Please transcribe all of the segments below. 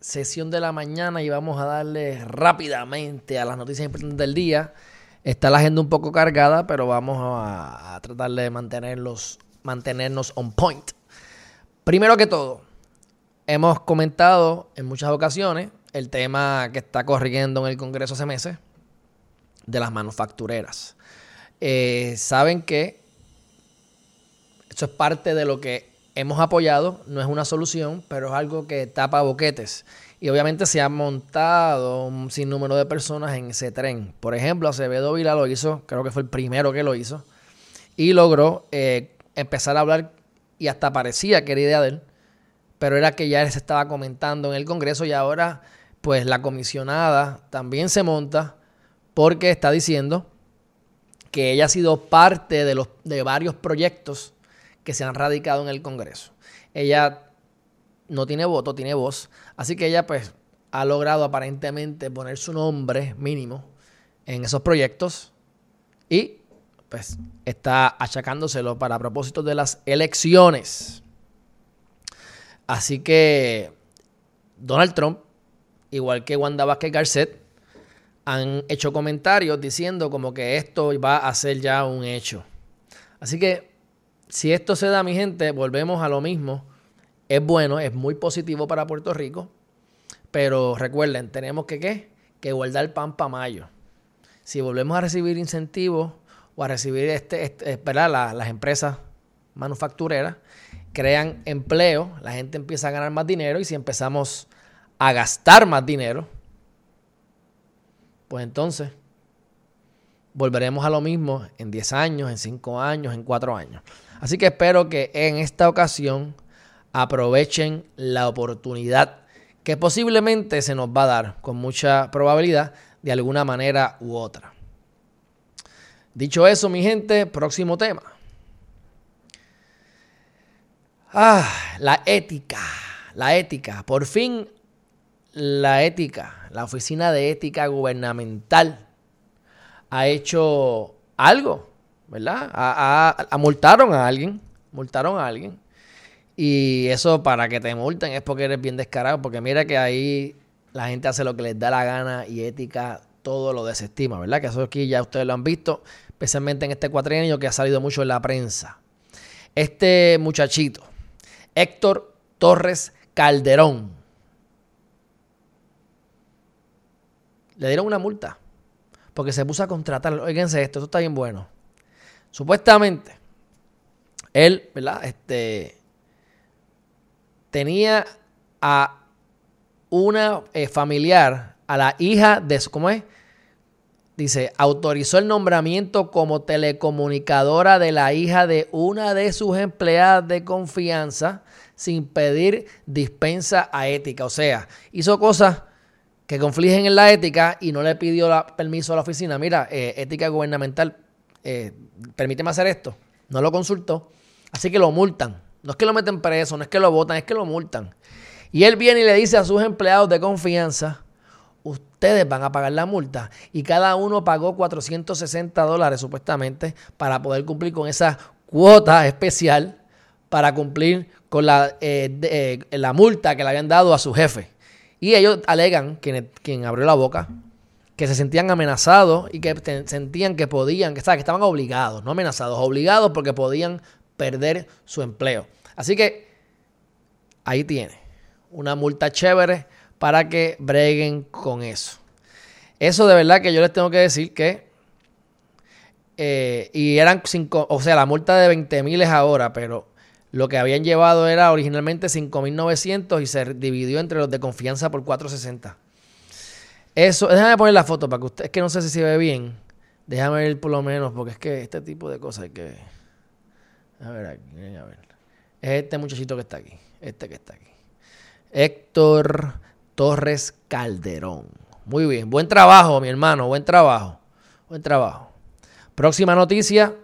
sesión de la mañana y vamos a darle rápidamente a las noticias importantes del día. Está la agenda un poco cargada, pero vamos a, tratar de mantenerlos, mantenernos on point. Primero que todo, hemos comentado en muchas ocasiones el tema que está corriendo en el Congreso hace meses de las manufactureras. Eh, Saben que eso es parte de lo que hemos apoyado, no es una solución, pero es algo que tapa boquetes. Y obviamente se ha montado un sinnúmero de personas en ese tren. Por ejemplo, Acevedo Vila lo hizo, creo que fue el primero que lo hizo, y logró eh, empezar a hablar, y hasta parecía que era idea de él, pero era que ya se estaba comentando en el Congreso y ahora pues la comisionada también se monta porque está diciendo que ella ha sido parte de, los, de varios proyectos que se han radicado en el Congreso. Ella no tiene voto, tiene voz, así que ella pues ha logrado aparentemente poner su nombre mínimo en esos proyectos y pues está achacándoselo para propósitos de las elecciones. Así que Donald Trump, igual que Wanda Vázquez Garcet, han hecho comentarios diciendo como que esto va a ser ya un hecho. Así que si esto se da, mi gente, volvemos a lo mismo. Es bueno, es muy positivo para Puerto Rico, pero recuerden, tenemos que ¿qué? Que guardar pan para mayo. Si volvemos a recibir incentivos o a recibir este, este. La, las empresas manufactureras, crean empleo, la gente empieza a ganar más dinero y si empezamos a gastar más dinero, pues entonces volveremos a lo mismo en 10 años, en 5 años, en 4 años. Así que espero que en esta ocasión aprovechen la oportunidad que posiblemente se nos va a dar con mucha probabilidad de alguna manera u otra. Dicho eso, mi gente, próximo tema. Ah, la ética, la ética. Por fin la ética, la Oficina de Ética Gubernamental ha hecho algo, ¿verdad? A, a, multaron a alguien, multaron a alguien. Y eso para que te multen es porque eres bien descarado, porque mira que ahí la gente hace lo que les da la gana y ética todo lo desestima, ¿verdad? Que eso aquí ya ustedes lo han visto, especialmente en este cuatrienio que ha salido mucho en la prensa. Este muchachito, Héctor Torres Calderón. Le dieron una multa porque se puso a contratar. Oiganse esto, esto está bien bueno. Supuestamente, él, ¿verdad? Este tenía a una eh, familiar, a la hija de ¿cómo es? Dice, autorizó el nombramiento como telecomunicadora de la hija de una de sus empleadas de confianza sin pedir dispensa a ética. O sea, hizo cosas que confligen en la ética y no le pidió permiso a la oficina. Mira, eh, ética gubernamental, eh, permíteme hacer esto. No lo consultó. Así que lo multan. No es que lo meten preso, no es que lo votan, es que lo multan. Y él viene y le dice a sus empleados de confianza, ustedes van a pagar la multa. Y cada uno pagó 460 dólares supuestamente para poder cumplir con esa cuota especial para cumplir con la, eh, eh, la multa que le habían dado a su jefe. Y ellos alegan, quien, quien abrió la boca, que se sentían amenazados y que sentían que podían, que, que estaban obligados, no amenazados, obligados porque podían perder su empleo. Así que ahí tiene una multa chévere para que breguen con eso. Eso de verdad que yo les tengo que decir que. Eh, y eran cinco, o sea, la multa de 20 mil es ahora, pero lo que habían llevado era originalmente 5.900 y se dividió entre los de confianza por 460. Eso, déjame poner la foto para que usted, es que no sé si se ve bien. Déjame ver por lo menos, porque es que este tipo de cosas hay que. A ver aquí, a ver. Es este muchachito que está aquí, este que está aquí. Héctor Torres Calderón. Muy bien, buen trabajo, mi hermano, buen trabajo. Buen trabajo. Próxima noticia.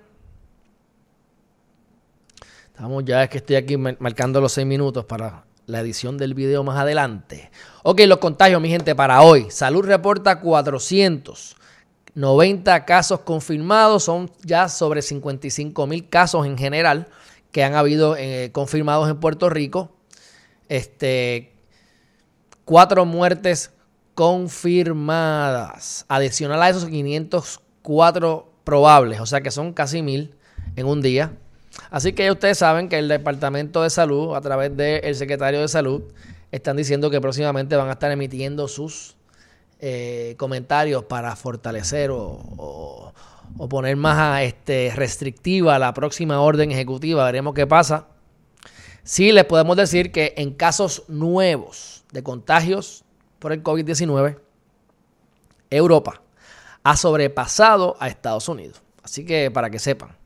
Estamos ya, es que estoy aquí marcando los seis minutos para la edición del video más adelante. Ok, los contagios, mi gente, para hoy. Salud reporta 490 casos confirmados. Son ya sobre 55 mil casos en general que han habido eh, confirmados en Puerto Rico. Este, cuatro muertes confirmadas. Adicional a esos 504 probables, o sea que son casi mil en un día. Así que ustedes saben que el Departamento de Salud, a través del secretario de Salud, están diciendo que próximamente van a estar emitiendo sus eh, comentarios para fortalecer o, poner más este, restrictiva la próxima orden ejecutiva. Veremos qué pasa. Sí, les podemos decir que en casos nuevos de contagios por el COVID-19, Europa ha sobrepasado a Estados Unidos. Así que para que sepan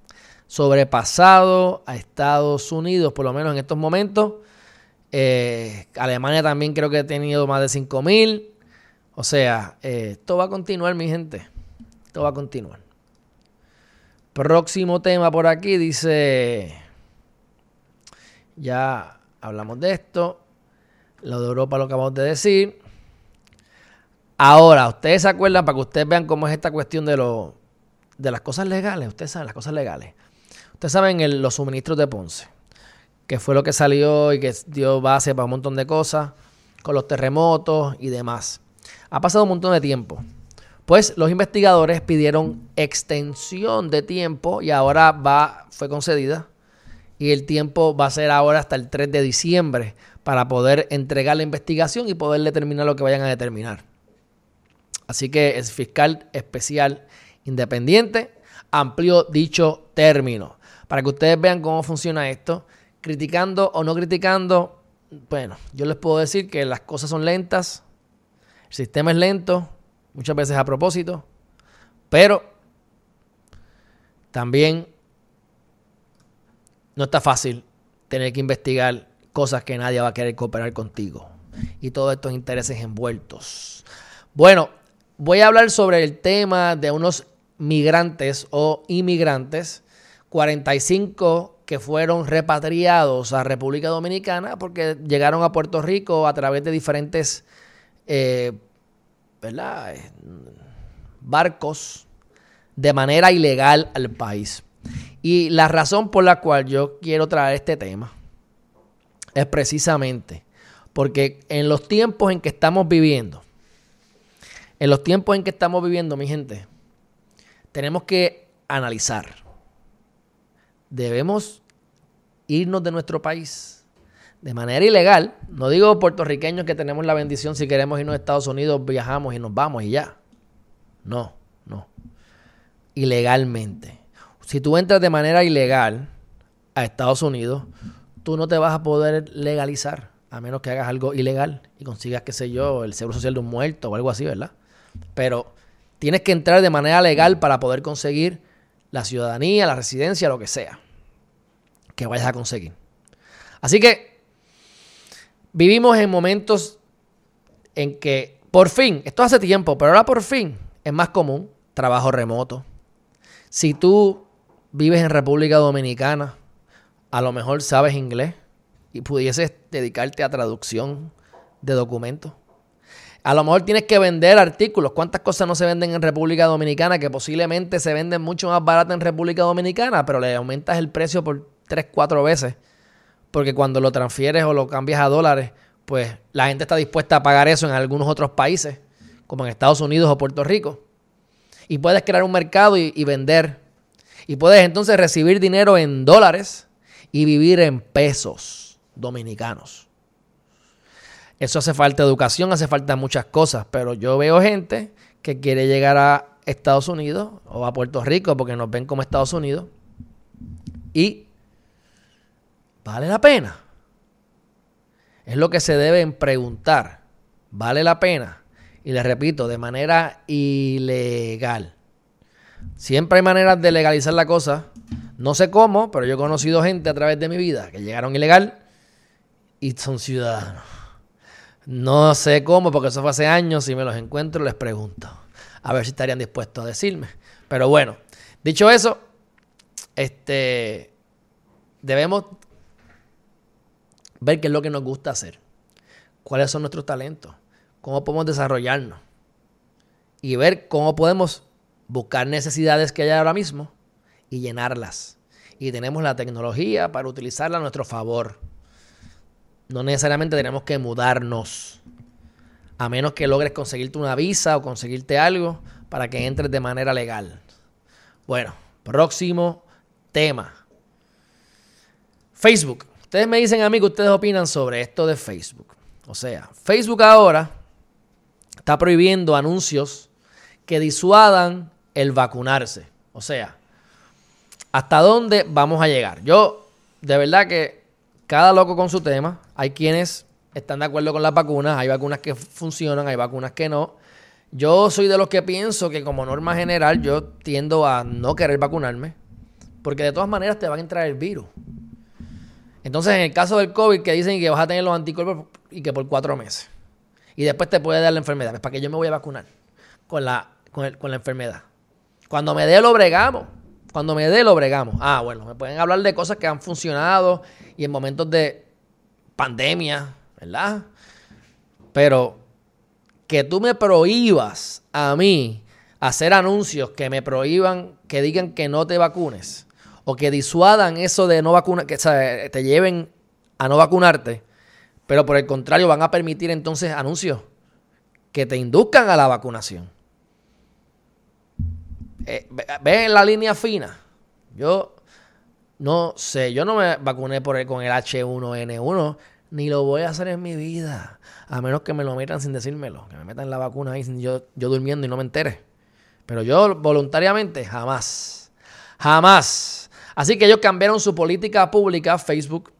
sobrepasado a Estados Unidos, por lo menos en estos momentos. Eh, Alemania también creo que ha tenido más de 5 mil. O sea, eh, esto va a continuar, mi gente. Esto va a continuar. Próximo tema por aquí dice. Ya hablamos de esto. Lo de Europa lo acabamos de decir. Ahora, ustedes se acuerdan para que ustedes vean cómo es esta cuestión de, lo, de las cosas legales. Ustedes saben las cosas legales. Ustedes saben los suministros de Ponce, que fue lo que salió y que dio base para un montón de cosas, con los terremotos y demás. Ha pasado un montón de tiempo. Pues los investigadores pidieron extensión de tiempo y ahora va, fue concedida. Y el tiempo va a ser ahora hasta el 3 de diciembre para poder entregar la investigación y poder determinar lo que vayan a determinar. Así que el fiscal especial independiente amplió dicho término para que ustedes vean cómo funciona esto. Criticando o no criticando, bueno, yo les puedo decir que las cosas son lentas, el sistema es lento, muchas veces a propósito, pero también no está fácil tener que investigar cosas que nadie va a querer cooperar contigo y todos estos intereses envueltos. Bueno, voy a hablar sobre el tema de unos migrantes o inmigrantes 45 que fueron repatriados a República Dominicana porque llegaron a Puerto Rico a través de diferentes eh, barcos de manera ilegal al país. Y la razón por la cual yo quiero traer este tema es precisamente porque en los tiempos en que estamos viviendo, en los tiempos en que estamos viviendo, mi gente, tenemos que analizar debemos irnos de nuestro país de manera ilegal. No digo puertorriqueños que tenemos la bendición si queremos irnos a Estados Unidos, viajamos y nos vamos y ya. No, no. Ilegalmente. Si tú entras de manera ilegal a Estados Unidos, tú no te vas a poder legalizar a menos que hagas algo ilegal y consigas, qué sé yo, el seguro social de un muerto o algo así, ¿verdad? Pero tienes que entrar de manera legal para poder conseguir la ciudadanía, la residencia, lo que sea que vayas a conseguir. Así que vivimos en momentos en que por fin, esto hace tiempo, pero ahora por fin es más común trabajo remoto. Si tú vives en República Dominicana, a lo mejor sabes inglés y pudieses dedicarte a traducción de documentos. A lo mejor tienes que vender artículos. ¿Cuántas cosas no se venden en República Dominicana que posiblemente se venden mucho más baratas en República Dominicana, pero le aumentas el precio por 3, 4 veces? Porque cuando lo transfieres o lo cambias a dólares, pues la gente está dispuesta a pagar eso en algunos otros países, como en Estados Unidos o Puerto Rico. Y puedes crear un mercado y, y vender. Y puedes entonces recibir dinero en dólares y vivir en pesos dominicanos. Eso hace falta educación, hace falta muchas cosas, pero yo veo gente que quiere llegar a Estados Unidos o a Puerto Rico porque nos ven como Estados Unidos y vale la pena. Es lo que se deben preguntar. ¿Vale la pena? Y les repito, de manera ilegal. Siempre hay maneras de legalizar la cosa. No sé cómo, pero yo he conocido gente a través de mi vida que llegaron ilegal y son ciudadanos No sé cómo, porque eso fue hace años. Si me los encuentro, les pregunto. A ver si estarían dispuestos a decirme. Pero bueno, dicho eso, este, debemos ver qué es lo que nos gusta hacer. Cuáles son nuestros talentos. Cómo podemos desarrollarnos. Y ver cómo podemos buscar necesidades que hay ahora mismo y llenarlas. Y tenemos la tecnología para utilizarla a nuestro favor. No necesariamente tenemos que mudarnos. A menos que logres conseguirte una visa o conseguirte algo para que entres de manera legal. Bueno, próximo tema. Facebook. Ustedes me dicen a mí que ustedes opinan sobre esto de Facebook. O sea, Facebook ahora está prohibiendo anuncios que disuadan el vacunarse. O sea, ¿hasta dónde vamos a llegar? Yo, de verdad que cada loco con su tema. Hay quienes están de acuerdo con las vacunas, hay vacunas que funcionan, hay vacunas que no. Yo soy de los que pienso que como norma general yo tiendo a no querer vacunarme, porque de todas maneras te va a entrar el virus. Entonces, en el caso del COVID, que dicen que vas a tener los anticuerpos y que por cuatro meses. Y después te puede dar la enfermedad. ¿Para que yo me voy a vacunar con la, con, con la enfermedad? Cuando me dé lo bregamos. Cuando me dé lo bregamos. Ah, bueno, me pueden hablar de cosas que han funcionado y en momentos de pandemia, ¿verdad? Pero que tú me prohíbas a mí hacer anuncios que me prohíban, que digan que no te vacunes o que disuadan eso de no vacunar, que te lleven a no vacunarte, pero por el contrario van a permitir entonces anuncios que te induzcan a la vacunación. Eh, ¿Ven la línea fina? Yo no sé, yo no me vacuné por el, con el H1N1, ni lo voy a hacer en mi vida, a menos que me lo metan sin decírmelo, que me metan la vacuna ahí yo, yo durmiendo y no me entere. Pero yo voluntariamente, jamás, jamás. Así que ellos cambiaron su política pública, Facebook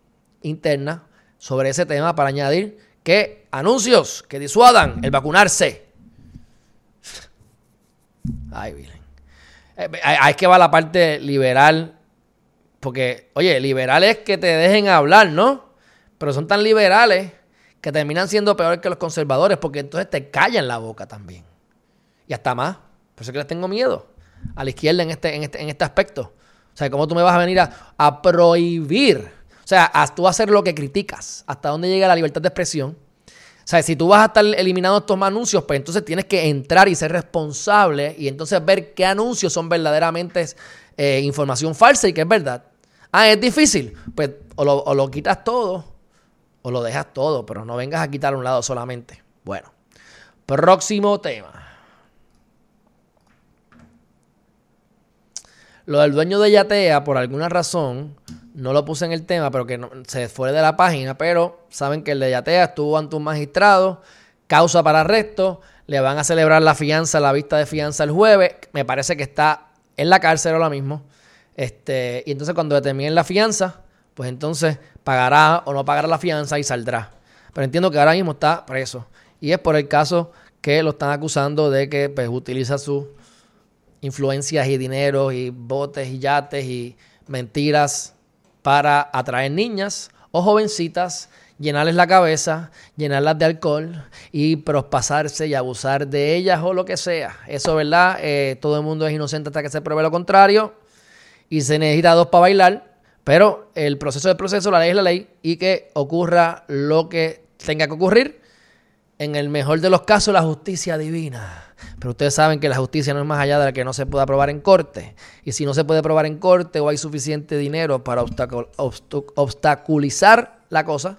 interna, sobre ese tema para añadir que anuncios que disuadan el vacunarse. Ay, miren. Eh, ahí es que va la parte liberal. Porque, oye, liberal es que te dejen hablar, ¿no? Pero son tan liberales que terminan siendo peores que los conservadores porque entonces te callan la boca también. Y hasta más. Por eso es que les tengo miedo a la izquierda en este, en este, en este aspecto. O sea, ¿cómo tú me vas a venir a, a prohibir? O sea, a tú hacer lo que criticas. ¿Hasta dónde llega la libertad de expresión? Sea, si tú vas a estar eliminando estos anuncios, pues entonces tienes que entrar y ser responsable y entonces ver qué anuncios son verdaderamente eh, información falsa y qué es verdad. Ah, es difícil. Pues o lo, o lo quitas todo o lo dejas todo, pero no vengas a quitar un lado solamente. Bueno, próximo tema. Lo del dueño de Yatea, por alguna razón, no lo puse en el tema, pero que se fue de la página, pero saben que el de Yatea estuvo ante un magistrado, causa para arresto, le van a celebrar la fianza, la vista de fianza el jueves, me parece que está en la cárcel ahora mismo, este, y entonces cuando determinen la fianza, pues entonces pagará o no pagará la fianza y saldrá. Pero entiendo que ahora mismo está preso, y es por el caso que lo están acusando de que pues, utiliza sus influencias y dinero y botes y yates y mentiras para atraer niñas o jovencitas, llenarles la cabeza, llenarlas de alcohol y prospasarse y abusar de ellas o lo que sea. Eso, ¿verdad? Eh, todo el mundo es inocente hasta que se pruebe lo contrario y se necesita dos para bailar, pero el proceso es proceso, la ley es la ley y que ocurra lo que tenga que ocurrir. En el mejor de los casos, la justicia divina. Pero ustedes saben que la justicia no es más allá de la que no se pueda probar en corte. Y si no se puede probar en corte o hay suficiente dinero para obstaculizar la cosa,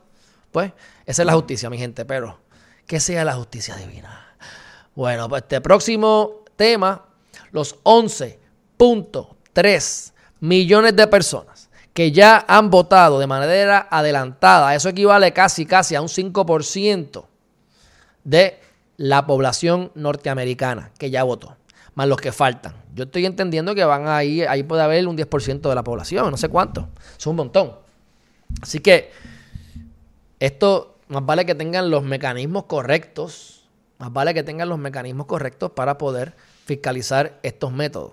pues esa es la justicia, mi gente. Pero que sea la justicia divina. Bueno, pues este próximo tema, los 11.3 millones de personas que ya han votado de manera adelantada, eso equivale casi, casi a un 5% de la población norteamericana que ya votó, más los que faltan. Yo estoy entendiendo que van ahí, ahí puede haber un 10% de la población, no sé cuánto, es un montón. Así que esto más vale que tengan los mecanismos correctos, más vale que tengan los mecanismos correctos para poder fiscalizar estos métodos.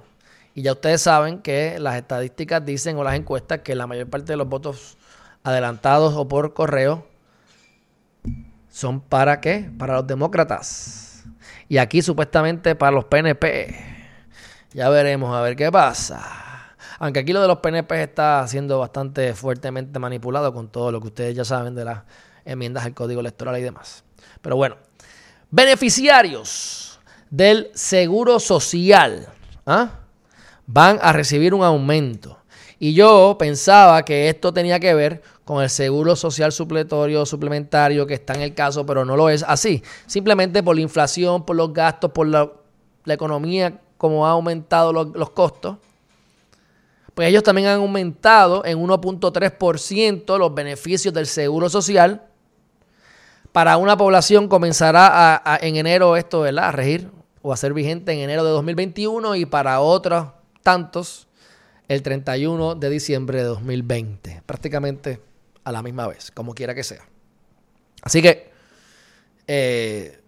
Y ya ustedes saben que las estadísticas dicen o las encuestas que la mayor parte de los votos adelantados o por correo son para qué? Para los demócratas. Y aquí supuestamente para los PNP. Ya veremos a ver qué pasa. Aunque aquí lo de los PNP está siendo bastante fuertemente manipulado con todo lo que ustedes ya saben de las enmiendas al código electoral y demás. Pero bueno, beneficiarios del seguro social ¿ah? van a recibir un aumento. Y yo pensaba que esto tenía que ver con el seguro social supletorio suplementario que está en el caso, pero no lo es así. Simplemente por la inflación, por los gastos, por la, economía, como ha aumentado los, costos. Pues ellos también han aumentado en 1.3% los beneficios del seguro social para una población comenzará en enero esto a regir o a ser vigente en enero de 2021 y para otros tantos el 31 de diciembre de 2020. Prácticamente a la misma vez, como quiera que sea. Así que, eh,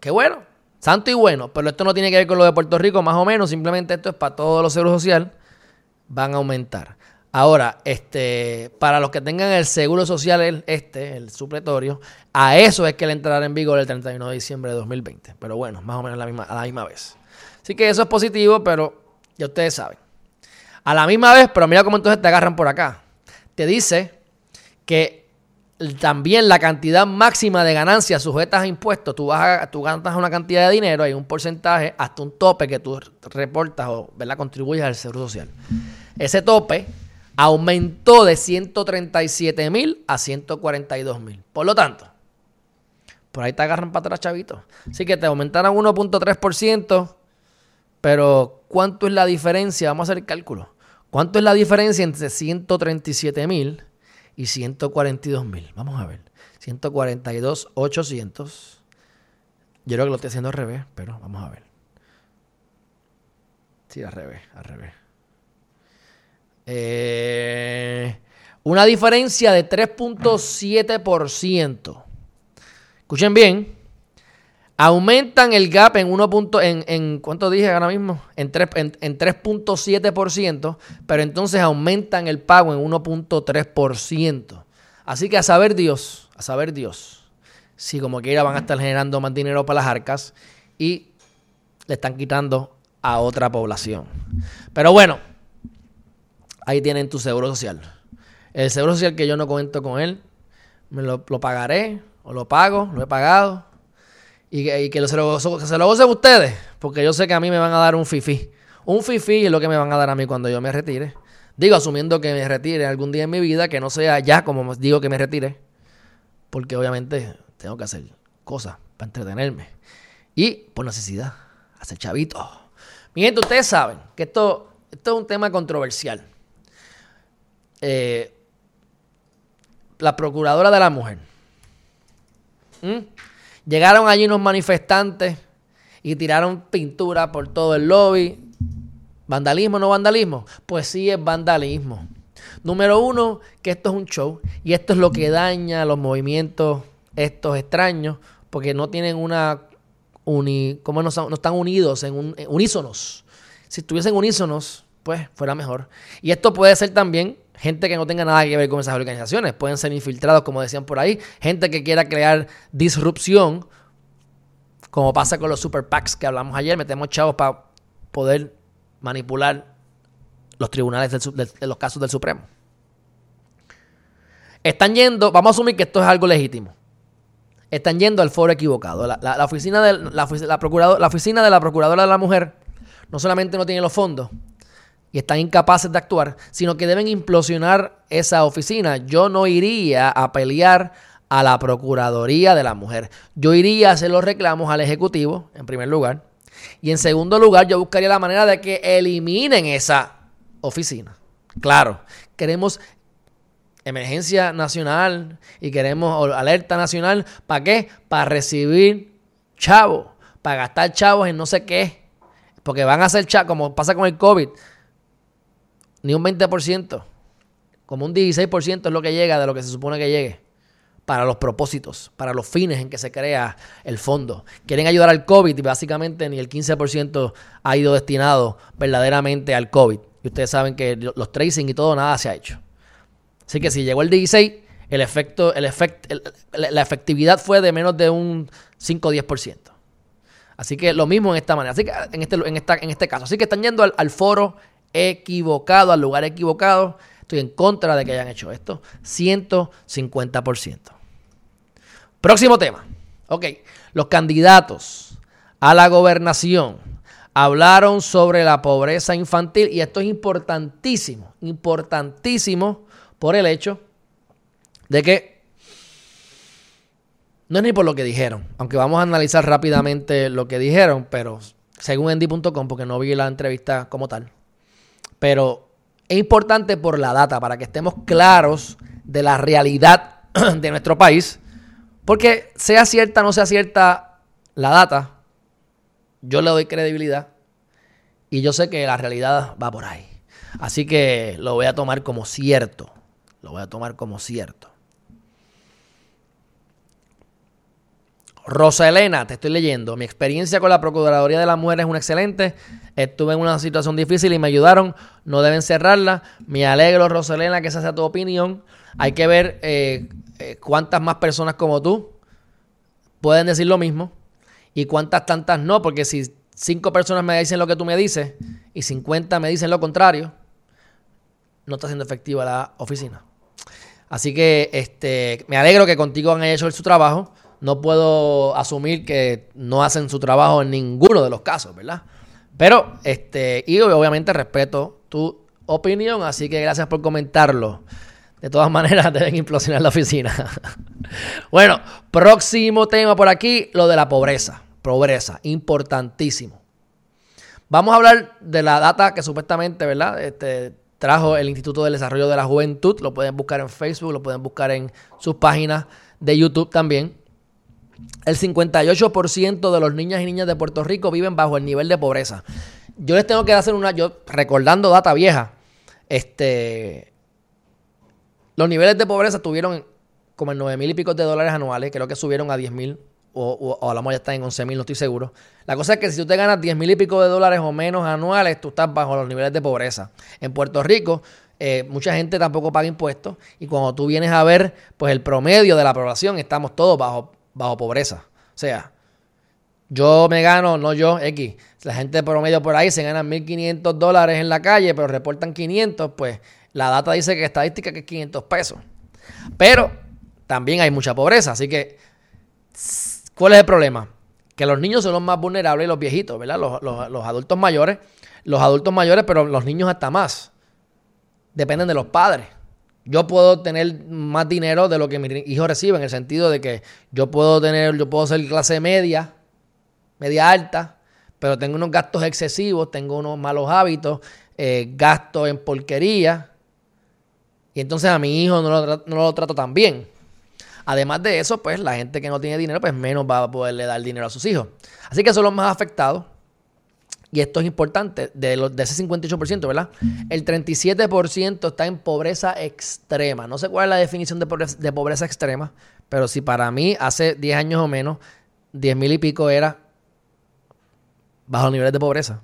qué bueno, santo y bueno, pero esto no tiene que ver con lo de Puerto Rico, más o menos, simplemente esto es para todos los seguros sociales, van a aumentar. Ahora, este, para los que tengan el seguro social, este, el supletorio, a eso es que le entrará en vigor el 31 de diciembre de 2020. Pero bueno, más o menos la misma, a la misma vez. Así que eso es positivo, pero ya ustedes saben. A la misma vez, pero mira cómo entonces te agarran por acá. Te dice que también la cantidad máxima de ganancias sujetas a impuestos, tú, vas a, tú ganas una cantidad de dinero, hay un porcentaje hasta un tope que tú reportas o ¿verdad? contribuyes al seguro social. Ese tope aumentó de 137 mil a 142 mil. Por lo tanto, por ahí te agarran para atrás, chavito. Así que te aumentaron 1.3%, pero ¿cuánto es la diferencia? Vamos a hacer el cálculo. ¿Cuánto es la diferencia entre 137 mil y 142 mil? Vamos a ver. 142, 800. Yo creo que lo estoy haciendo al revés, pero vamos a ver. Sí, al revés, al revés. Eh, una diferencia de 3.7%. Escuchen bien. Aumentan el gap en 1. En, en, ¿Cuánto dije ahora mismo? En, en, 3.7%, pero entonces aumentan el pago en 1.3%. Así que a saber Dios, a saber Dios, si como quiera van a estar generando más dinero para las arcas y le están quitando a otra población. Pero bueno, ahí tienen tu seguro social. El seguro social que yo no cuento con él, me lo, pagaré o lo pago, lo he pagado. Y que, se lo, gocen ustedes, porque yo sé que a mí me van a dar un fifi. Un fifi es lo que me van a dar a mí cuando yo me retire. Digo, asumiendo que me retire algún día en mi vida, que no sea ya como digo que me retire. Porque obviamente tengo que hacer cosas para entretenerme. Y por necesidad, hacer chavito. Mi gente, ustedes saben que esto, esto es un tema controversial. Eh, la procuradora de la mujer. ¿Mm? Llegaron allí unos manifestantes y tiraron pintura por todo el lobby. ¿Vandalismo o no vandalismo? Pues sí es vandalismo. Número uno, que esto es un show y esto es lo que daña los movimientos estos extraños porque no tienen una uni, como no, no están unidos en un, unísonos. Si estuviesen unísonos, pues fuera mejor. Y esto puede ser también gente que no tenga nada que ver con esas organizaciones. Pueden ser infiltrados, como decían por ahí. Gente que quiera crear disrupción, como pasa con los super PACs que hablamos ayer. Metemos chavos para poder manipular los tribunales de los casos del Supremo. Están yendo, vamos a asumir que esto es algo legítimo. Están yendo al foro equivocado. La, oficina de la, la oficina de la Procuradora de la Mujer no solamente no tiene los fondos, y están incapaces de actuar, sino que deben implosionar esa oficina. Yo no iría a pelear a la Procuraduría de la Mujer. Yo iría a hacer los reclamos al Ejecutivo, en primer lugar. Y en segundo lugar, yo buscaría la manera de que eliminen esa oficina. Claro, queremos emergencia nacional y queremos alerta nacional. ¿Para qué? Para recibir chavos, para gastar chavos en no sé qué. Porque van a ser chavos, como pasa con el COVID ni un 20%, como un 16% es lo que llega de lo que se supone que llegue para los propósitos, para los fines en que se crea el fondo. Quieren ayudar al COVID y básicamente ni el 15% ha ido destinado verdaderamente al COVID. Y ustedes saben que los tracing y todo, nada se ha hecho. Así que si llegó el 16, el efecto, el la efectividad fue de menos de un 5 o 10%. Así que lo mismo en esta manera, así que en este, en esta, en este caso. Así que están yendo al, foro equivocado, al lugar equivocado. Estoy en contra de que hayan hecho esto. 150%. Próximo tema. Ok, los candidatos a la gobernación hablaron sobre la pobreza infantil y esto es importantísimo, importantísimo por el hecho de que no es ni por lo que dijeron, aunque vamos a analizar rápidamente lo que dijeron, pero según endy.com, porque no vi la entrevista como tal, pero es importante por la data, para que estemos claros de la realidad de nuestro país, porque sea cierta o no sea cierta la data, yo le doy credibilidad y yo sé que la realidad va por ahí. Así que lo voy a tomar como cierto. Lo voy a tomar como cierto. Rosa Elena, te estoy leyendo. Mi experiencia con la Procuraduría de la Mujer es una excelente. Estuve en una situación difícil y me ayudaron. No deben cerrarla. Me alegro, Rosa Elena, que esa sea tu opinión. Hay que ver eh, eh, cuántas más personas como tú pueden decir lo mismo y cuántas tantas no, porque si cinco personas me dicen lo que tú me dices y 50 me dicen lo contrario, no está siendo efectiva la oficina. Así que este, me alegro que contigo han hecho su trabajo no puedo asumir que no hacen su trabajo en ninguno de los casos, ¿verdad? Pero, este, y obviamente respeto tu opinión, así que gracias por comentarlo. De todas maneras, deben implosionar la oficina. bueno, próximo tema por aquí, lo de la pobreza. Pobreza, importantísimo. Vamos a hablar de la data que supuestamente, ¿verdad? Este, trajo el Instituto del Desarrollo de la Juventud. Lo pueden buscar en Facebook, lo pueden buscar en sus páginas de YouTube también. El 58% de los niños y niñas de Puerto Rico viven bajo el nivel de pobreza. Yo les tengo que hacer una, yo recordando data vieja, este, los niveles de pobreza tuvieron como en 9 mil y pico de dólares anuales, creo que subieron a 10 mil o, a la mejor ya está en 11 mil, no estoy seguro. La cosa es que si tú te ganas 10 mil y pico de dólares o menos anuales, tú estás bajo los niveles de pobreza. En Puerto Rico, eh, mucha gente tampoco paga impuestos y cuando tú vienes a ver, pues el promedio de la población, estamos todos bajo bajo pobreza. O sea, yo me gano, no yo, X. La gente promedio por ahí se gana 1.500 dólares en la calle, pero reportan 500, pues la data dice que estadística que es 500 pesos. Pero también hay mucha pobreza, así que, ¿cuál es el problema? Que los niños son los más vulnerables y los viejitos, ¿verdad? Los, los adultos mayores, los adultos mayores, pero los niños hasta más. Dependen de los padres yo puedo tener más dinero de lo que mi hijo recibe, en el sentido de que yo puedo tener, yo puedo ser clase media, media alta, pero tengo unos gastos excesivos, tengo unos malos hábitos, eh, gastos en porquería, y entonces a mi hijo no lo, no lo trato tan bien. Además de eso, pues la gente que no tiene dinero, pues menos va a poderle dar dinero a sus hijos. Así que son los más afectados y esto es importante, de, los, de ese 58%, ¿verdad? El 37% está en pobreza extrema. No sé cuál es la definición de pobreza, extrema, pero si para mí hace 10 años o menos, 10 mil y pico era bajo niveles de pobreza,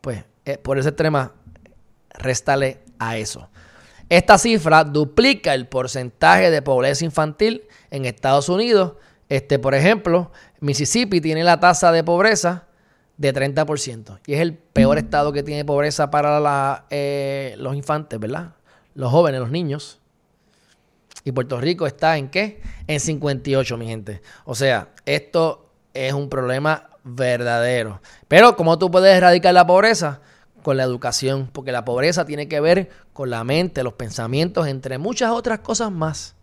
pues eh, por esa extrema, réstale a eso. Esta cifra duplica el porcentaje de pobreza infantil en Estados Unidos. Este, por ejemplo, Mississippi tiene la tasa de pobreza de 30%. Y es el peor estado que tiene pobreza para eh, los infantes, ¿verdad? Los jóvenes, los niños. Y Puerto Rico está en qué? En 58, mi gente. O sea, esto es un problema verdadero. Pero ¿cómo tú puedes erradicar la pobreza? Con la educación, porque la pobreza tiene que ver con la mente, los pensamientos, entre muchas otras cosas más.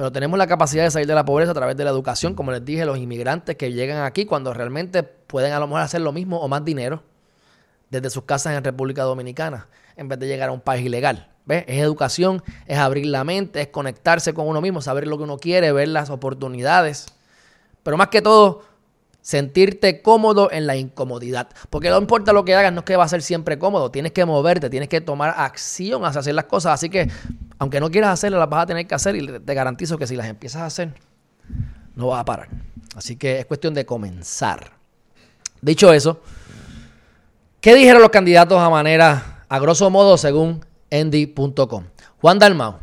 Pero tenemos la capacidad de salir de la pobreza a través de la educación, como les dije, los inmigrantes que llegan aquí cuando realmente pueden a lo mejor hacer lo mismo o más dinero desde sus casas en República Dominicana, en vez de llegar a un país ilegal. ¿Ves? Es educación, es abrir la mente, es conectarse con uno mismo, saber lo que uno quiere, ver las oportunidades. Pero más que todo, sentirte cómodo en la incomodidad. Porque no importa lo que hagas, no es que va a ser siempre cómodo. Tienes que moverte, tienes que tomar acción hacia hacer las cosas. Así que aunque no quieras hacerlas, las vas a tener que hacer y te garantizo que si las empiezas a hacer, no vas a parar. Así que es cuestión de comenzar. Dicho eso, ¿qué dijeron los candidatos a manera, a grosso modo, según endy.com? Juan Dalmau.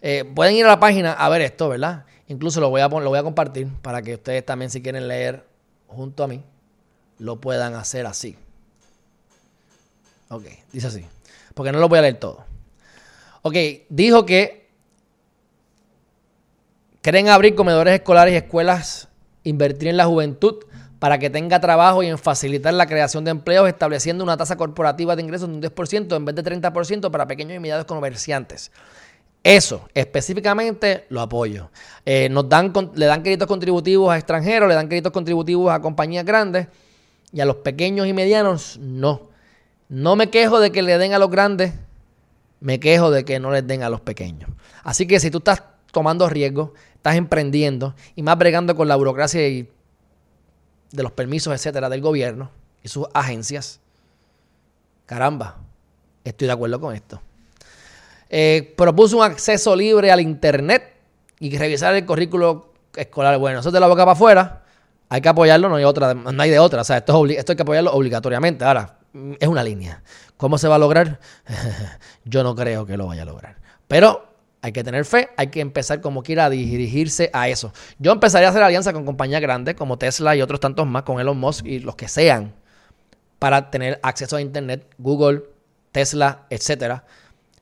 Eh, pueden ir a la página a ver esto, ¿verdad? Incluso lo voy, a, lo voy a compartir para que ustedes también, si quieren leer junto a mí, lo puedan hacer así. Ok, dice así. Porque no lo voy a leer todo. Ok, dijo que quieren abrir comedores escolares y escuelas, invertir en la juventud para que tenga trabajo y en facilitar la creación de empleos, estableciendo una tasa corporativa de ingresos de un 10% en vez de 30% para pequeños y medianos comerciantes. Eso, específicamente, lo apoyo. Eh, nos dan, le dan créditos contributivos a extranjeros, le dan créditos contributivos a compañías grandes y a los pequeños y medianos no. No me quejo de que le den a los grandes, me quejo de que no les den a los pequeños. Así que si tú estás tomando riesgo, estás emprendiendo y más bregando con la burocracia y de los permisos, etcétera, del gobierno y sus agencias, caramba, estoy de acuerdo con esto. Eh, propuso un acceso libre al Internet y revisar el currículo escolar. Bueno, eso es de la boca para afuera. Hay que apoyarlo, no hay otra, no hay de otra. O sea, esto, esto hay que apoyarlo obligatoriamente. Ahora, mm, es una línea. ¿Cómo se va a lograr? Yo no creo que lo vaya a lograr. Pero hay que tener fe, hay que empezar como quiera a dirigirse a eso. Yo empezaría a hacer alianza con compañías grandes como Tesla y otros tantos más, con Elon Musk y los que sean, para tener acceso a Internet, Google, Tesla, etcétera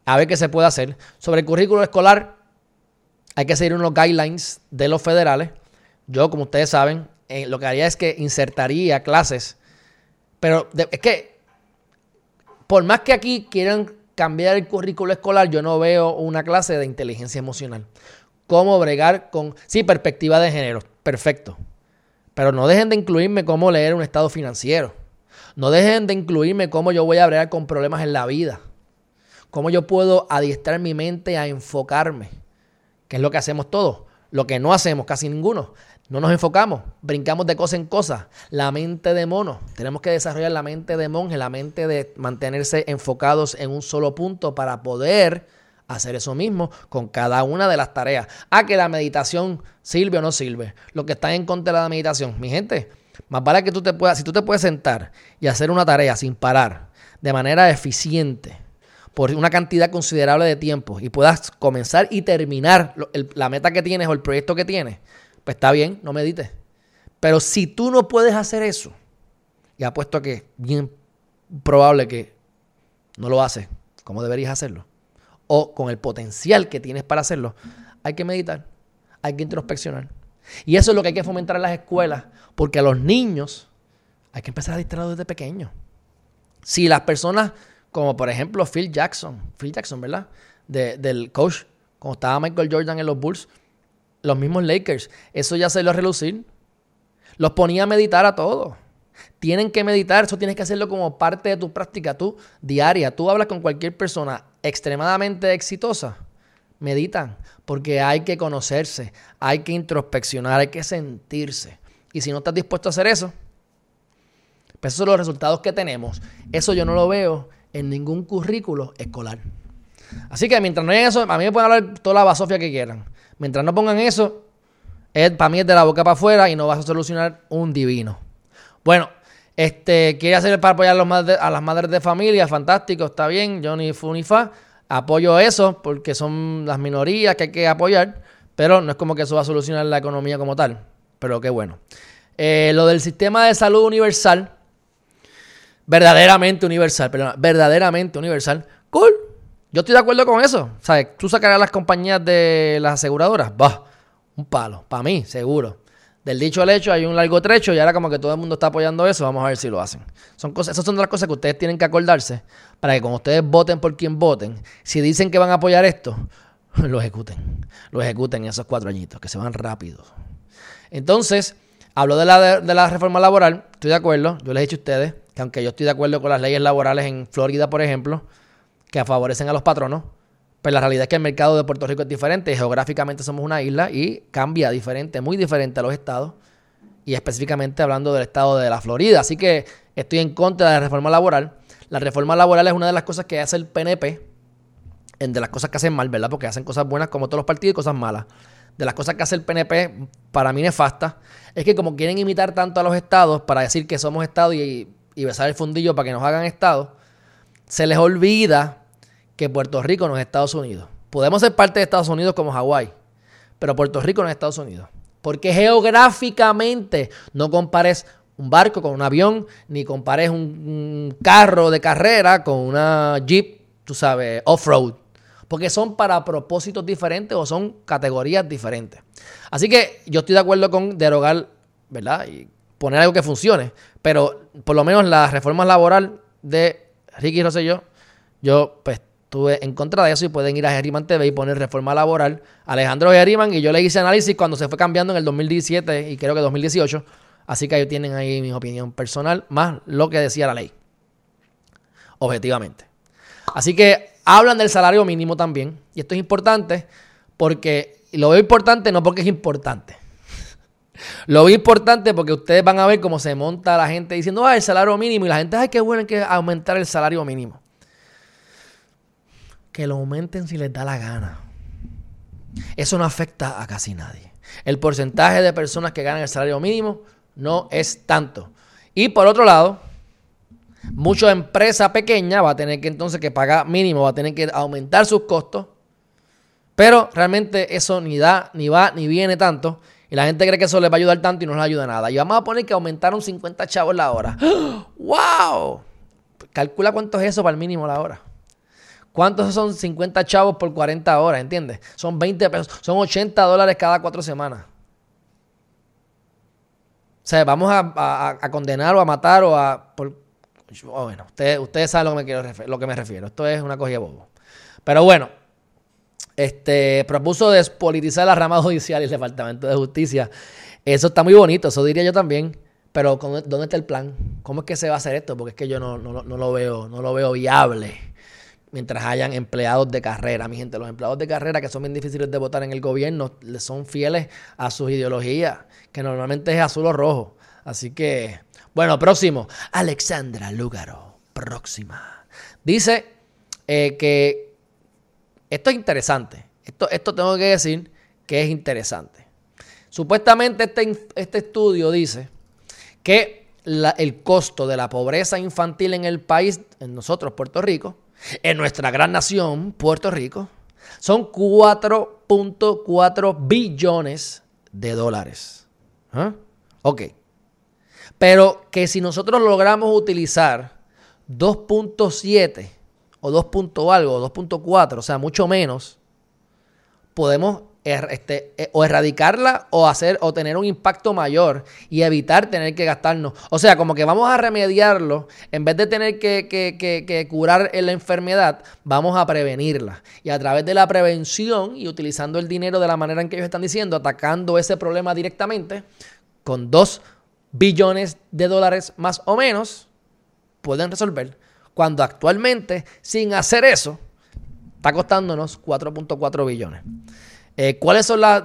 a ver qué se puede hacer. Sobre el currículo escolar, hay que seguir unos guidelines de los federales. Yo, como ustedes saben, eh, lo que haría es que insertaría clases. Pero es que, por más que aquí quieran cambiar el currículo escolar, yo no veo una clase de inteligencia emocional. Cómo bregar con, sí, perspectiva de género, perfecto. Pero no dejen de incluirme cómo leer un estado financiero. No dejen de incluirme cómo yo voy a bregar con problemas en la vida. ¿Cómo yo puedo adiestrar mi mente a enfocarme? ¿Qué es lo que hacemos todos. Lo que no hacemos casi ninguno. No nos enfocamos, brincamos de cosa en cosa. La mente de mono. Tenemos que desarrollar la mente de monje, la mente de mantenerse enfocados en un solo punto para poder hacer eso mismo con cada una de las tareas. Ah, que la meditación sirve o no sirve. Lo que está en contra de la meditación, mi gente, más vale que tú te puedas, si tú te puedes sentar y hacer una tarea sin parar, de manera eficiente, por una cantidad considerable de tiempo y puedas comenzar y terminar la meta que tienes o el proyecto que tienes, pues está bien, no medites. Pero si tú no puedes hacer eso, y apuesto a que bien probable que no lo haces como deberías hacerlo, o con el potencial que tienes para hacerlo, hay que meditar, hay que introspeccionar. Y eso es lo que hay que fomentar en las escuelas, porque a los niños hay que empezar a distraerlos desde pequeños. Si las personas como por ejemplo Phil Jackson, Phil Jackson, ¿verdad? del coach, como estaba Michael Jordan en los Bulls, los mismos Lakers, eso ya se lo a relucir. Los ponía a meditar a todos. Tienen que meditar, eso tienes que hacerlo como parte de tu práctica, tú diaria. Tú hablas con cualquier persona extremadamente exitosa, meditan, porque hay que conocerse, hay que introspeccionar, hay que sentirse. Y si no estás dispuesto a hacer eso, pues esos son los resultados que tenemos. Eso yo no lo veo en ningún currículo escolar. Así que mientras no haya eso, a mí me pueden hablar toda la basofia que quieran. Mientras no pongan eso, es, para mí es de la boca para afuera y no vas a solucionar un divino. Bueno, este, quiere hacer para apoyar a, las madres de familia, fantástico, está bien, yo ni fu ni fa. Apoyo eso porque son las minorías que hay que apoyar, pero no es como que eso va a solucionar la economía como tal. Pero qué bueno. Eh, lo del sistema de salud universal, verdaderamente universal, perdón, verdaderamente universal, cool. Yo estoy de acuerdo con eso. ¿Sabes? Tú sacarás las compañías de las aseguradoras, va, un palo, para mí, seguro. Del dicho al hecho hay un largo trecho y ahora como que todo el mundo está apoyando eso, vamos a ver si lo hacen. Son cosas, esas son las cosas que ustedes tienen que acordarse para que cuando ustedes voten por quien voten, si dicen que van a apoyar esto, lo ejecuten. Lo ejecuten esos cuatro añitos, que se van rápido. Entonces, hablo de la, de la reforma laboral, estoy de acuerdo, yo les he dicho a ustedes, que aunque yo estoy de acuerdo con las leyes laborales en Florida, por ejemplo, que favorecen a los patronos, pues la realidad es que el mercado de Puerto Rico es diferente. Geográficamente somos una isla y cambia diferente, muy diferente a los estados. Y específicamente hablando del estado de la Florida. Así que estoy en contra de la reforma laboral. La reforma laboral es una de las cosas que hace el PNP, de las cosas que hacen mal, ¿verdad? Porque hacen cosas buenas como todos los partidos y cosas malas. De las cosas que hace el PNP, para mí nefasta, es que como quieren imitar tanto a los estados para decir que somos estados y y besar el fundillo para que nos hagan Estado, se les olvida que Puerto Rico no es Estados Unidos. podemos ser parte de Estados Unidos como Hawái, pero Puerto Rico no es Estados Unidos. Porque geográficamente no compares un barco con un avión, ni compares un, carro de carrera con una Jeep, tú sabes, off-road. Porque son para propósitos diferentes o son categorías diferentes. Así que yo estoy de acuerdo con derogar, ¿verdad? Poner algo que funcione. Pero por lo menos la reforma laboral de Ricky Rosselló, yo pues estuve en contra de eso y pueden ir a Geriman TV y poner reforma laboral. Alejandro Geriman y yo le hice análisis cuando se fue cambiando en el 2017 y creo que 2018 Así que ahí tienen ahí mi opinión personal, más lo que decía la ley. Objetivamente. Así que hablan del salario mínimo también. Y esto es importante porque, lo veo importante no porque es importante. Lo importante porque ustedes van a ver cómo se monta la gente diciendo, ah, el salario mínimo. Y la gente, ay, qué bueno que aumentar el salario mínimo. Que lo aumenten si les da la gana. Eso no afecta a casi nadie. El porcentaje de personas que ganan el salario mínimo no es tanto. Y por otro lado, mucha empresa pequeña va a tener que entonces que pagar mínimo, va a tener que aumentar sus costos. Pero realmente eso ni da, ni va, ni viene tanto. Y la gente cree que eso les va a ayudar tanto y no les ayuda nada. Y vamos a poner que aumentaron 50 chavos la hora. ¡Wow! Calcula cuánto es eso para el mínimo la hora. ¿Cuántos son 50 chavos por 40 horas? ¿Entiendes? Son 20 pesos. Son 80 dólares cada cuatro semanas. O sea, vamos a, condenar o a matar o a... Bueno, ustedes, ustedes saben lo que, me lo que me refiero. Esto es una cogida bobo. Pero bueno, este propuso despolitizar la rama judicial y el Departamento de Justicia. Eso está muy bonito, eso diría yo también. Pero ¿dónde está el plan? ¿Cómo es que se va a hacer esto? Porque es que yo no, no, lo veo, no lo veo viable mientras hayan empleados de carrera. Mi gente, los empleados de carrera que son bien difíciles de votar en el gobierno, son fieles a sus ideologías, que normalmente es azul o rojo. Así que, bueno, próximo. Alexandra Lúgaro, próxima. Dice eh, que esto es interesante. Esto, esto tengo que decir que es interesante. Supuestamente este, este estudio dice que el costo de la pobreza infantil en el país, en nosotros, Puerto Rico, en nuestra gran nación, Puerto Rico, son 4.4 billones de dólares. ¿Ah? Ok. Pero que si nosotros logramos utilizar 2.7 o 2. algo, 2.4, o sea, mucho menos, podemos Er, este, eh, o erradicarla o hacer o tener un impacto mayor y evitar tener que gastarnos. O sea, como que vamos a remediarlo, en vez de tener que, que, curar la enfermedad, vamos a prevenirla. Y a través de la prevención y utilizando el dinero de la manera en que ellos están diciendo, atacando ese problema directamente, con 2 billones de dólares más o menos, pueden resolver. Cuando actualmente, sin hacer eso, está costándonos 4.4 billones. Eh, ¿Cuáles son las,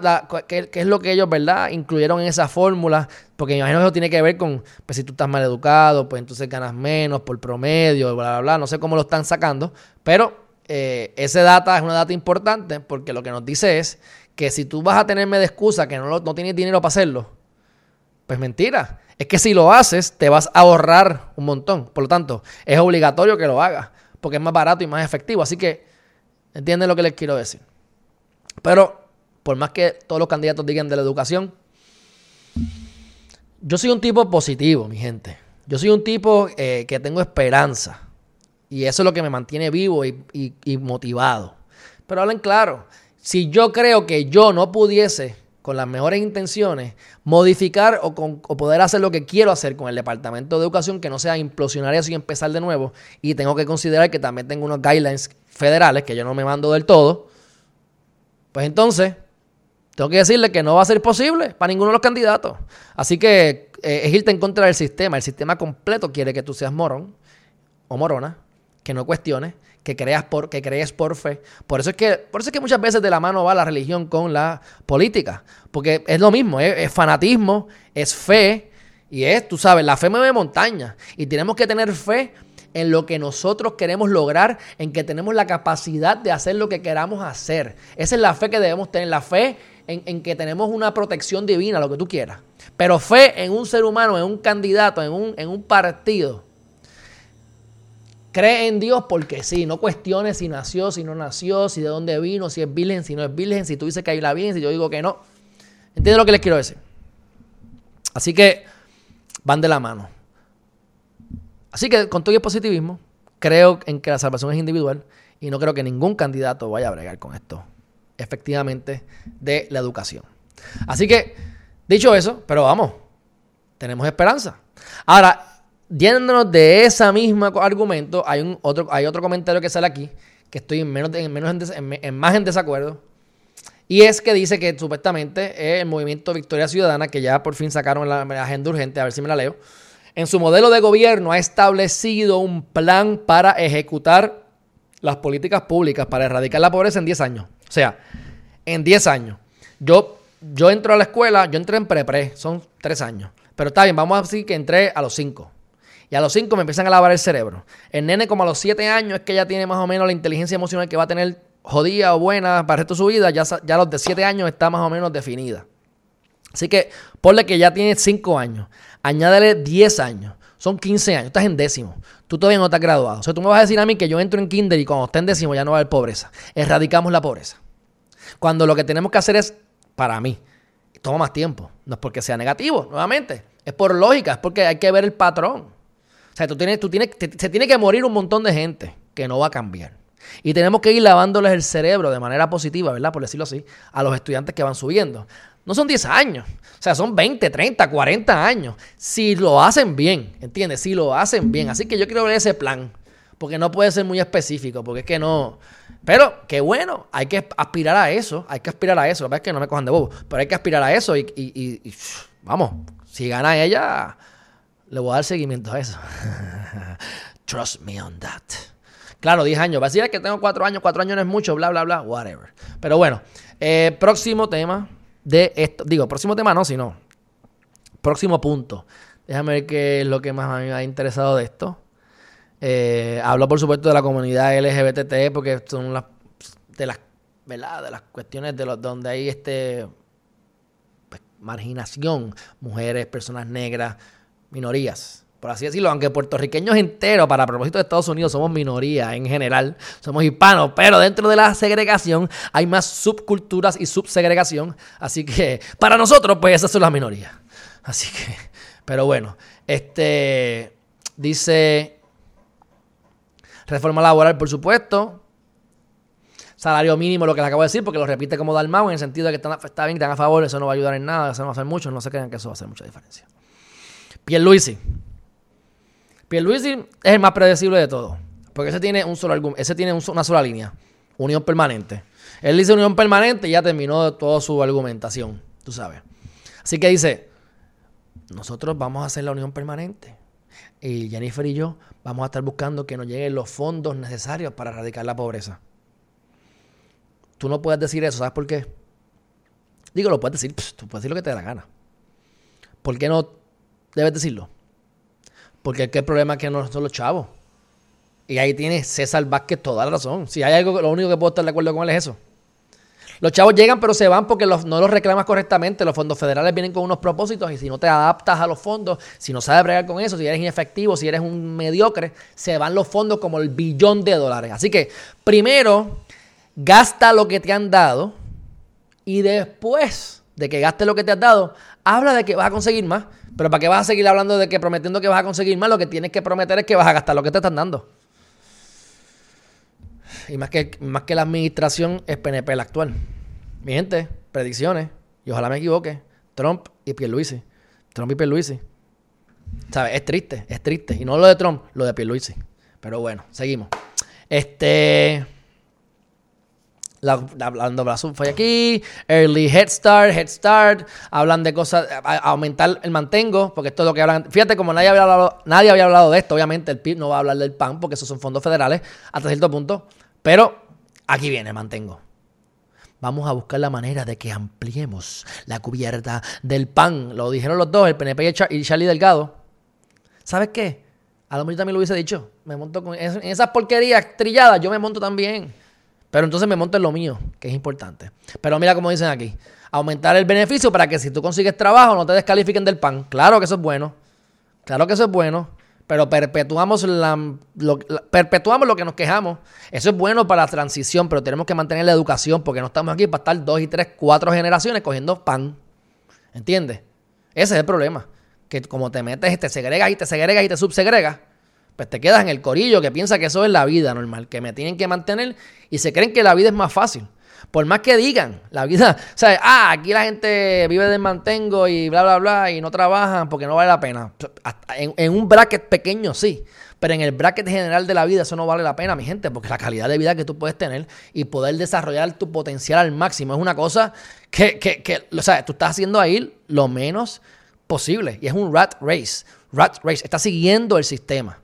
qué, es lo que ellos, verdad, incluyeron en esa fórmula? Porque me imagino que eso tiene que ver con, pues si tú estás mal educado, pues entonces ganas menos por promedio, bla, bla, bla. No sé cómo lo están sacando, pero eh, ese data es una data importante porque lo que nos dice es que si tú vas a tenerme de excusa que no, no tienes dinero para hacerlo, pues mentira. Es que si lo haces, te vas a ahorrar un montón. Por lo tanto, es obligatorio que lo hagas porque es más barato y más efectivo. Así que, ¿entienden lo que les quiero decir? Pero, por más que todos los candidatos digan de la educación, yo soy un tipo positivo, mi gente. Yo soy un tipo eh, que tengo esperanza. Y eso es lo que me mantiene vivo y, motivado. Pero hablen claro, si yo creo que yo no pudiese, con las mejores intenciones, modificar o, poder hacer lo que quiero hacer con el Departamento de Educación, que no sea implosionar eso y empezar de nuevo, y tengo que considerar que también tengo unos guidelines federales que yo no me mando del todo, pues entonces, tengo que decirle que no va a ser posible para ninguno de los candidatos. Así que eh, es irte en contra del sistema. El sistema completo quiere que tú seas morón o morona, que no cuestiones, que creas por, que crees por fe. Por eso es que, por eso es que muchas veces de la mano va la religión con la política. Porque es lo mismo, es fanatismo, es fe. Y es, tú sabes, la fe mueve montaña. Y tenemos que tener fe en lo que nosotros queremos lograr, en que tenemos la capacidad de hacer lo que queramos hacer. Esa es la fe que debemos tener, la fe en, que tenemos una protección divina, lo que tú quieras. Pero fe en un ser humano, en un candidato, en un, en un partido, Cree en Dios porque sí, no cuestiones si nació, si no nació, si de dónde vino, si es virgen, si no es virgen, si tú dices que hay la virgen, si yo digo que no. ¿Entiendes lo que les quiero decir? Así que van de la mano. Así que con todo el positivismo, creo en que la salvación es individual y no creo que ningún candidato vaya a bregar con esto, efectivamente, de la educación. Así que, dicho eso, pero vamos, tenemos esperanza. Ahora, Yéndonos de ese mismo argumento, hay, un otro, hay otro comentario que sale aquí, que estoy en, menos, en, menos en, más en desacuerdo. Y es que dice que supuestamente el movimiento Victoria Ciudadana, que ya por fin sacaron la, agenda urgente, a ver si me la leo, en su modelo de gobierno ha establecido un plan para ejecutar las políticas públicas para erradicar la pobreza en 10 años. O sea, en 10 años. Yo, yo entro a la escuela, yo entré en pre-pre, son 3 años. Pero está bien, vamos a decir que entré a los 5. Y a los 5 me empiezan a lavar el cerebro. El nene como a los 7 años es que ya tiene más o menos la inteligencia emocional que va a tener jodida o buena para el resto de su vida. Ya, ya a los de 7 años está más o menos definida. Así que ponle que ya tiene 5 años. Añádele 10 años. Son 15 años. Estás en décimo. Tú todavía no estás graduado. O sea, tú me vas a decir a mí que yo entro en kinder y cuando esté en décimo ya no va a haber pobreza. Erradicamos la pobreza. Cuando lo que tenemos que hacer es, para mí, toma más tiempo. No es porque sea negativo, nuevamente. Es por lógica, es porque hay que ver el patrón. Sea, tú tienes, tú tienes, se tiene que morir un montón de gente que no va a cambiar. Y tenemos que ir lavándoles el cerebro de manera positiva, ¿verdad? Por decirlo así, a los estudiantes que van subiendo. No son 10 años, o sea, son 20, 30, 40 años. Si lo hacen bien, ¿entiendes? Si lo hacen bien. Así que yo quiero ver ese plan, porque no puede ser muy específico, porque es que no... Pero qué bueno, hay que aspirar a eso, hay que aspirar a eso. La verdad es que no me cojan de bobo, pero hay que aspirar a eso y, y vamos, si gana ella, le voy a dar seguimiento a eso. Trust me on that. Claro, 10 años. Va a decir que tengo 4 años, 4 años no es mucho, bla, bla, bla, whatever. Pero bueno, eh, próximo tema de esto. Digo, próximo tema no, sino. Próximo punto. Déjame ver qué es lo que más me ha interesado de esto. Eh, hablo, por supuesto, de la comunidad LGBT, porque son las de las, ¿verdad? De las cuestiones de los donde hay este pues, marginación, mujeres, personas negras, minorías, por así decirlo, aunque puertorriqueños enteros, para propósito de Estados Unidos, somos minoría en general, somos hispanos, pero dentro de la segregación hay más subculturas y subsegregación, así que para nosotros, pues esas son las minorías. Así que, pero bueno, este dice reforma laboral, por supuesto. Salario mínimo, lo que les acabo de decir, porque lo repite como Dalmau, en el sentido de que está, bien, están a favor, eso no va a ayudar en nada, eso no va a hacer mucho, no se crean que eso va a hacer mucha diferencia. Pierluisi. Pierluisi es el más predecible de todos. Porque ese tiene, un solo ese tiene una sola línea. Unión permanente. Él dice unión permanente y ya terminó toda su argumentación. Tú sabes. Así que dice, nosotros vamos a hacer la unión permanente. Y Jennifer y yo vamos a estar buscando que nos lleguen los fondos necesarios para erradicar la pobreza. Tú no puedes decir eso, ¿sabes por qué? Digo, lo puedes decir, tú puedes decir lo que te dé la gana. ¿Por qué no debes decirlo. Porque que el problema es que no son los chavos. Y ahí tiene César Vázquez toda la razón. Si hay algo, lo único que puedo estar de acuerdo con él es eso. Los chavos llegan pero se van porque no los reclamas correctamente. Los fondos federales vienen con unos propósitos y si no te adaptas a los fondos, si no sabes bregar con eso, si eres inefectivo, si eres un mediocre, se van los fondos como el billón de dólares. Así que primero gasta lo que te han dado y después de que gastes lo que te has dado, habla de que vas a conseguir más. Pero ¿para qué vas a seguir hablando de que prometiendo que vas a conseguir más? Lo que tienes que prometer es que vas a gastar lo que te están dando. Y más que, más que la administración es PNP la actual. Mi gente, predicciones. Y ojalá me equivoque. Trump y Pierluisi. Trump y Pierluisi. ¿Sabes? Es triste, es triste. Y no lo de Trump, lo de Pierluisi. Pero bueno, seguimos. Este de la fue aquí, Early Head Start, Head Start, hablan de cosas, aumentar el mantengo, porque esto es lo que hablan. Fíjate, como nadie había hablado, nadie había hablado de esto, obviamente el PIB no va a hablar del PAN, porque esos son fondos federales hasta cierto punto, pero aquí viene, mantengo. Vamos a buscar la manera de que ampliemos la cubierta del PAN. Lo dijeron los dos, el PNP y Charlie Delgado. ¿Sabes qué? A lo mejor también lo hubiese dicho. Me monto con esas porquerías trilladas, yo me monto también. Pero entonces me monto lo mío, que es importante. Pero mira como dicen aquí. Aumentar el beneficio para que si tú consigues trabajo no te descalifiquen del pan. Claro que eso es bueno. Claro que eso es bueno. pero perpetuamos, lo, perpetuamos lo que nos quejamos. Eso es bueno para la transición, pero tenemos que mantener la educación porque no estamos aquí para estar dos y tres, cuatro generaciones cogiendo pan. ¿Entiendes? Ese es el problema. Que como te metes, te segregas y te segregas y te subsegregas, pues te quedas en el corillo que piensa que eso es la vida normal, que me tienen que mantener y se creen que la vida es más fácil. Por más que digan, la vida, o sea, ah, aquí la gente vive de mantengo y bla, bla, bla, y no trabajan porque no vale la pena. En, un bracket pequeño sí, pero en el bracket general de la vida eso no vale la pena, mi gente, porque la calidad de vida que tú puedes tener y poder desarrollar tu potencial al máximo es una cosa que, que, que o sea, tú estás haciendo ahí lo menos posible. Y es un rat race. Rat race. Estás siguiendo el sistema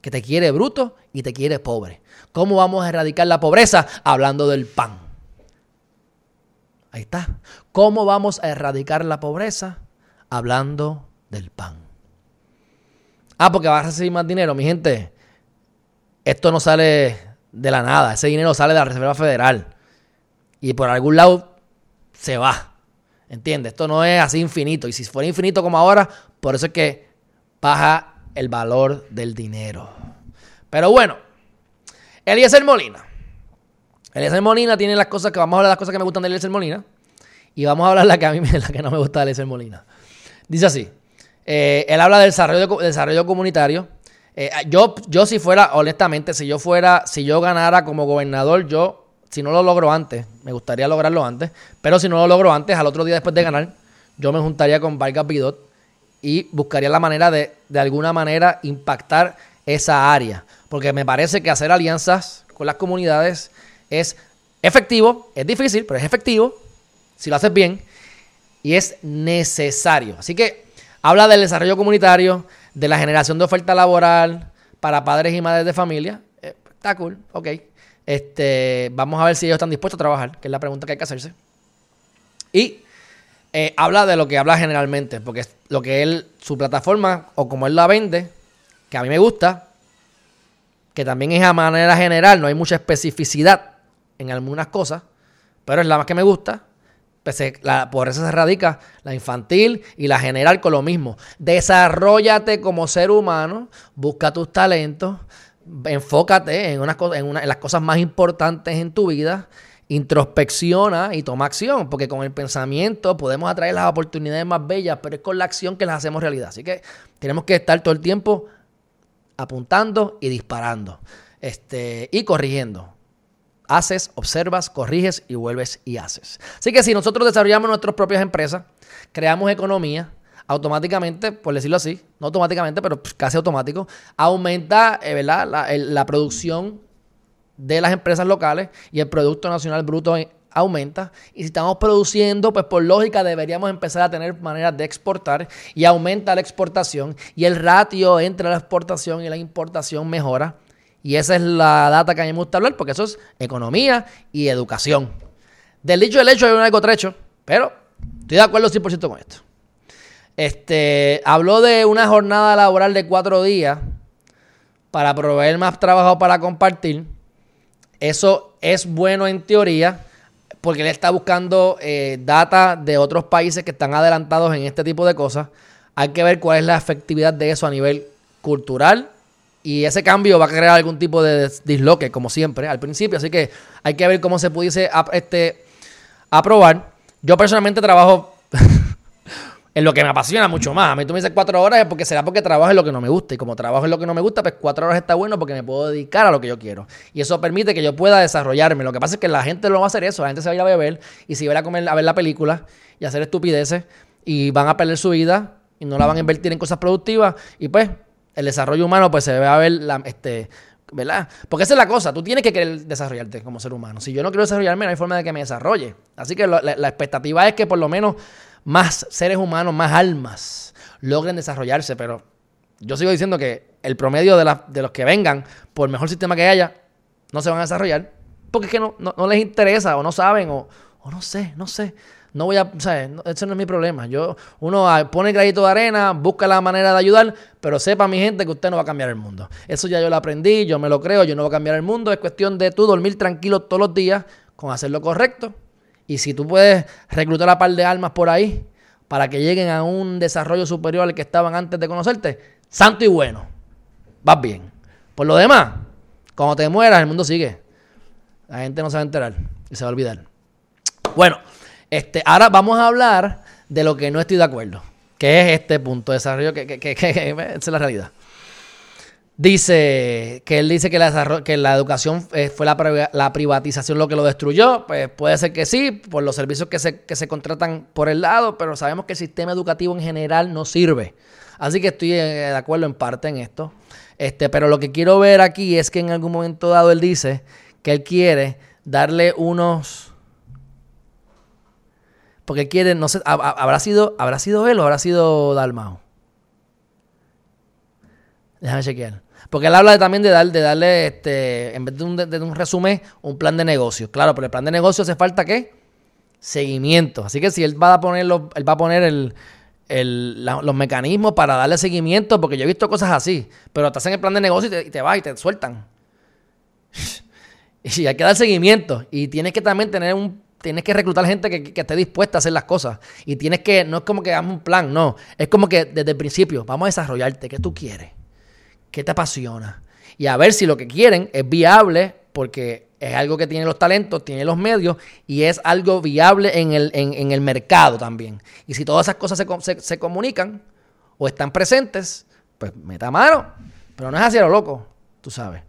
que te quiere bruto y te quiere pobre. ¿Cómo vamos a erradicar la pobreza? Hablando del pan. Ahí está. ¿Cómo vamos a erradicar la pobreza? Hablando del pan. Ah, porque vas a recibir más dinero, mi gente. Esto no sale de la nada. Ese dinero sale de la Reserva Federal. Y por algún lado se va. ¿Entiendes? Esto no es así infinito. Y si fuera infinito como ahora, por eso es que baja el valor del dinero. Pero bueno, Eliezer Molina Eliezer Molina tiene las cosas que vamos a hablar de las cosas que me gustan de Eliezer Molina. Y vamos a hablar de la que a mí la que no me gusta de Eliezer Molina. Dice así. Eh, él habla del desarrollo, desarrollo comunitario. Eh, yo, yo si fuera, honestamente, si yo fuera, si yo ganara como gobernador, yo, si no lo logro antes, me gustaría lograrlo antes, pero si no lo logro antes, al otro día después de ganar, yo me juntaría con Vargas Bidot y buscaría la manera de, de alguna manera, impactar esa área. Porque me parece que hacer alianzas con las comunidades es efectivo, es difícil, pero es efectivo si lo haces bien y es necesario. Así que habla del desarrollo comunitario, de la generación de oferta laboral para padres y madres de familia. Eh, está cool, ok. Este, vamos a ver si ellos están dispuestos a trabajar, que es la pregunta que hay que hacerse. Y eh, habla de lo que habla generalmente, porque es lo que él, su plataforma, o como él la vende, que a mí me gusta, que también es a manera general, no hay mucha especificidad en algunas cosas, pero es la más que me gusta. Pues la, por eso se radica la infantil y la general con lo mismo. Desarrollate como ser humano, busca tus talentos, enfócate en, unas en, en las cosas más importantes en tu vida, introspecciona y toma acción, porque con el pensamiento podemos atraer las oportunidades más bellas, pero es con la acción que las hacemos realidad. Así que tenemos que estar todo el tiempo apuntando y disparando este, y corrigiendo haces, observas, corriges y vuelves y haces. Así que si nosotros desarrollamos nuestras propias empresas, creamos economía, automáticamente, por decirlo así, no automáticamente, pero casi automático, aumenta eh, La, producción de las empresas locales y el Producto Nacional Bruto aumenta. Y si estamos produciendo, pues por lógica deberíamos empezar a tener maneras de exportar y aumenta la exportación y el ratio entre la exportación y la importación mejora. Y esa es la data que a mí me gusta hablar porque eso es economía y educación. Del dicho del hecho hay un algo trecho, pero estoy de acuerdo 100% con esto. Este, habló de una jornada laboral de cuatro días para proveer más trabajo para compartir. Eso es bueno en teoría porque él está buscando eh, data de otros países que están adelantados en este tipo de cosas. Hay que ver cuál es la efectividad de eso a nivel cultural y ese cambio va a crear algún tipo de disloque, como siempre, al principio. Así que hay que ver cómo se pudiese este, aprobar. Yo personalmente trabajo en lo que me apasiona mucho más. A mí tú me dices cuatro horas es porque será porque trabajo en lo que no me gusta. Y como trabajo en lo que no me gusta, pues cuatro horas está bueno porque me puedo dedicar a lo que yo quiero. Y eso permite que yo pueda desarrollarme. Lo que pasa es que la gente no va a hacer eso. La gente se va a ir a beber y se va a ir a, comer, a ver la película y a hacer estupideces. Y van a perder su vida y no la van a invertir en cosas productivas. Y pues el desarrollo humano pues se va a ver, la, este, ¿verdad? Porque esa es la cosa, tú tienes que querer desarrollarte como ser humano. Si yo no quiero desarrollarme, no hay forma de que me desarrolle. Así que la, expectativa es que por lo menos más seres humanos, más almas logren desarrollarse, pero yo sigo diciendo que el promedio de, de los que vengan, por mejor sistema que haya, no se van a desarrollar porque es que no, no, les interesa o no saben o, o no sé, no sé. No voy a, o sea, eso no es mi problema. Yo, uno pone el de arena, busca la manera de ayudar, pero sepa mi gente que usted no va a cambiar el mundo. Eso ya yo lo aprendí, yo me lo creo, yo no voy a cambiar el mundo. Es cuestión de tú dormir tranquilo todos los días con hacer lo correcto. Y si tú puedes reclutar a par de almas por ahí para que lleguen a un desarrollo superior al que estaban antes de conocerte, santo y bueno. vas bien. Por lo demás, cuando te mueras, el mundo sigue. La gente no se va a enterar y se va a olvidar. Bueno, este, ahora vamos a hablar de lo que no estoy de acuerdo, que es este punto de desarrollo, que, que, que, que es la realidad. Dice que él dice que la, educación eh, fue la, privatización lo que lo destruyó. Pues puede ser que sí, por los servicios que se, que se contratan por el lado, pero sabemos que el sistema educativo en general no sirve. Así que estoy eh, de acuerdo en parte en esto. Este, pero lo que quiero ver aquí es que en algún momento dado él dice que él quiere darle unos. Porque quiere, no sé, habrá sido, habrá sido él o habrá sido Dalmao. Déjame chequear. Porque él habla también de, dar, de darle, este, en vez de un, resumen, un plan de negocio. Claro, pero el plan de negocio hace falta qué? Seguimiento. Así que si él va a poner, él va a poner el, el, los mecanismos para darle seguimiento, porque yo he visto cosas así, pero te hacen el plan de negocio y te, vas y te sueltan. y hay que dar seguimiento. Y tienes que también tener un tienes que reclutar gente que, que, esté dispuesta a hacer las cosas. Y tienes que, no es como que hagamos un plan, no. Es como que desde el principio, vamos a desarrollarte, ¿qué tú quieres? ¿Qué te apasiona? Y a ver si lo que quieren es viable, porque es algo que tiene los talentos, tiene los medios y es algo viable en el, en, el mercado también. Y si todas esas cosas se, se, comunican o están presentes, pues meta mano. Pero no es así a lo loco, tú sabes.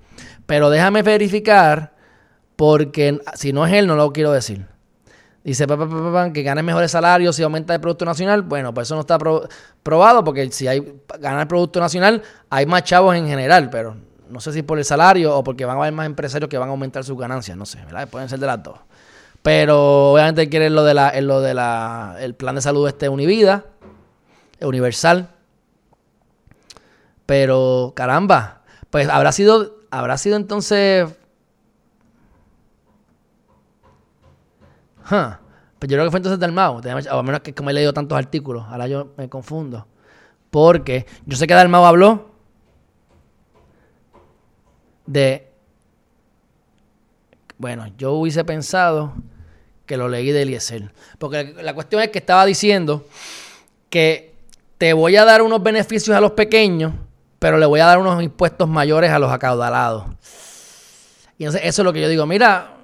Pero déjame verificar, porque si no es él, no lo quiero decir. Dice que gane mejores salarios si aumenta el Producto Nacional. Bueno, pues eso no está probado porque si hay ganar el Producto Nacional, hay más chavos en general, pero no sé si por el salario o porque van a haber más empresarios que van a aumentar sus ganancias, no sé, ¿verdad? Pueden ser de las dos. Pero obviamente quiere lo de la, lo de la, el plan de salud este Univida, universal. Pero caramba, pues habrá sido, habrá sido entonces Pues yo creo que fue entonces del Mao. A menos que como he leído tantos artículos. Ahora yo me confundo. Porque yo sé que Dalmau habló de. Bueno, yo hubiese pensado que lo leí de Eliezer. Porque la cuestión es que estaba diciendo que te voy a dar unos beneficios a los pequeños, pero le voy a dar unos impuestos mayores a los acaudalados. Y entonces eso es lo que yo digo. Mira,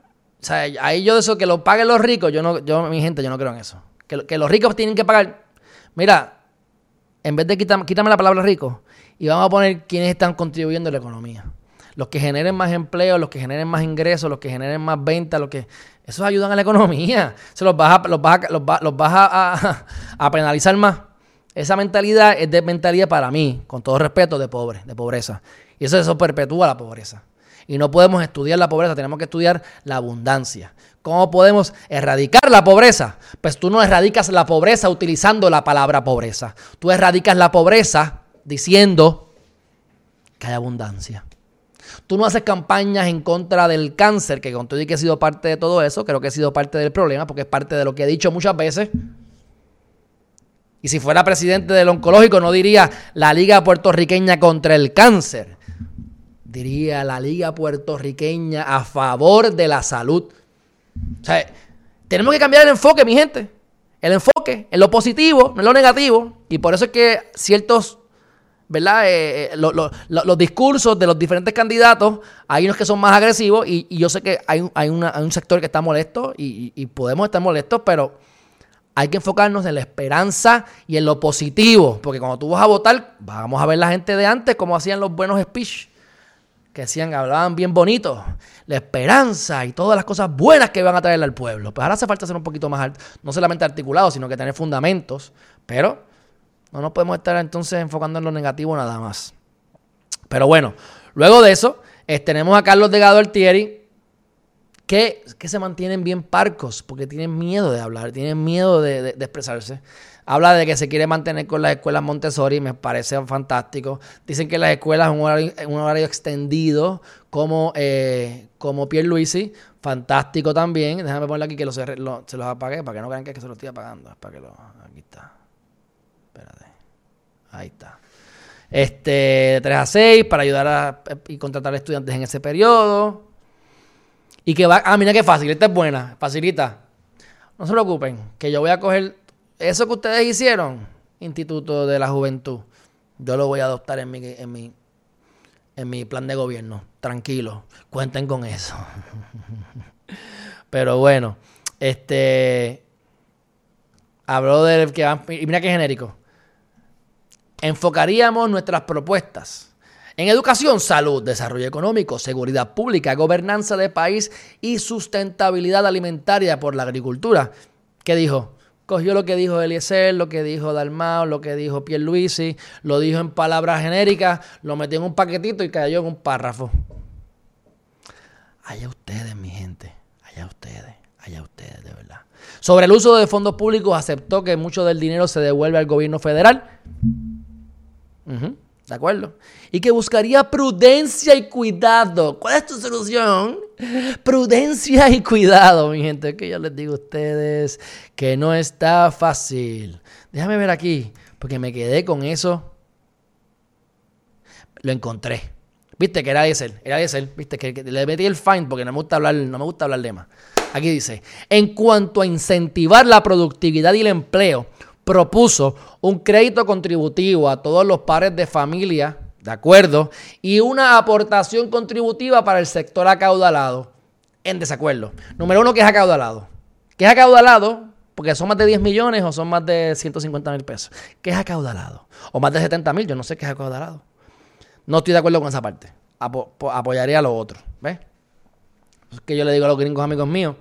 o sea, ahí yo eso que lo paguen los ricos, yo no, yo, mi gente, yo no creo en eso. Que, los ricos tienen que pagar. Mira, en vez de quitarme, quítame la palabra rico y vamos a poner quiénes están contribuyendo a la economía. Los que generen más empleo, los que generen más ingresos, los que generen más ventas, los que. Esos ayudan a la economía. Se los vas a, los vas los los a, a penalizar más. Esa mentalidad es de mentalidad para mí, con todo respeto, de pobre, de pobreza. Y eso perpetúa la pobreza. Y no podemos estudiar la pobreza, tenemos que estudiar la abundancia. ¿Cómo podemos erradicar la pobreza? Pues tú no erradicas la pobreza utilizando la palabra pobreza. Tú erradicas la pobreza diciendo que hay abundancia. Tú no haces campañas en contra del cáncer, que con todo y que he sido parte de todo eso, creo que he sido parte del problema, porque es parte de lo que he dicho muchas veces. Y si fuera presidente del oncológico, no diría la Liga Puertorriqueña contra el Cáncer diría la Liga Puertorriqueña a favor de la salud. O sea, tenemos que cambiar el enfoque, mi gente. El enfoque en lo positivo, no en lo negativo. Y por eso es que ciertos, ¿verdad? Eh, eh, los discursos de los diferentes candidatos, hay unos que son más agresivos y, yo sé que hay, hay, un sector que está molesto y, y podemos estar molestos, pero hay que enfocarnos en la esperanza y en lo positivo. Porque cuando tú vas a votar, vamos a ver la gente de antes como hacían los buenos speech que decían, hablaban bien bonito, la esperanza y todas las cosas buenas que van a traerle al pueblo. Pues ahora hace falta ser un poquito más, no solamente articulado, sino que tener fundamentos, pero no nos podemos estar entonces enfocando en lo negativo nada más. Pero bueno, luego de eso, tenemos a Carlos Degado Altieri, que, que se mantienen bien parcos, porque tienen miedo de hablar, tienen miedo de expresarse. Habla de que se quiere mantener con las escuelas Montessori, me parece fantástico. Dicen que las escuelas un horario, un horario extendido, como, eh, como Pierre Luisi, fantástico también. Déjame ponerle aquí que se los apague para que no crean que, se los estoy apagando. Es para que lo, aquí está. Espérate. Ahí está. Este, 3 a 6 para ayudar a y contratar a estudiantes en ese periodo. Y que va, ah, mira qué fácil, esta es buena, facilita. No se preocupen, que yo voy a coger eso que ustedes hicieron, Instituto de la Juventud, yo lo voy a adoptar en mi, en mi, en mi plan de gobierno. Tranquilo, cuenten con eso. Pero bueno, este. Habló del que Y mira qué genérico. Enfocaríamos nuestras propuestas en educación, salud, desarrollo económico, seguridad pública, gobernanza de país y sustentabilidad alimentaria por la agricultura. ¿Qué dijo? Cogió lo que dijo Eliezer, lo que dijo Dalmao, lo que dijo Pierluisi, lo dijo en palabras genéricas, lo metió en un paquetito y cayó en un párrafo. Allá ustedes, mi gente, allá ustedes, allá ustedes, de verdad. Sobre el uso de fondos públicos, aceptó que mucho del dinero se devuelve al gobierno federal. ¿De acuerdo? Y que buscaría prudencia y cuidado. ¿Cuál es tu solución? Prudencia y cuidado, mi gente. Que yo les digo a ustedes que no está fácil. Déjame ver aquí, porque me quedé con eso. Lo encontré. Viste que era ese, era ese, viste que, le metí el find porque no me gusta hablar, no me gusta hablar de más. Aquí dice, en cuanto a incentivar la productividad y el empleo, propuso un crédito contributivo a todos los pares de familia, ¿de acuerdo? Y una aportación contributiva para el sector acaudalado, en desacuerdo. Número uno, que es acaudalado. ¿Qué es acaudalado? Porque son más de 10 millones o son más de 150 mil pesos. ¿Qué es acaudalado? O más de 70 mil, yo no sé qué es acaudalado. No estoy de acuerdo con esa parte. apoyaría a lo otro. ¿Ves? Es que yo le digo a los gringos amigos míos,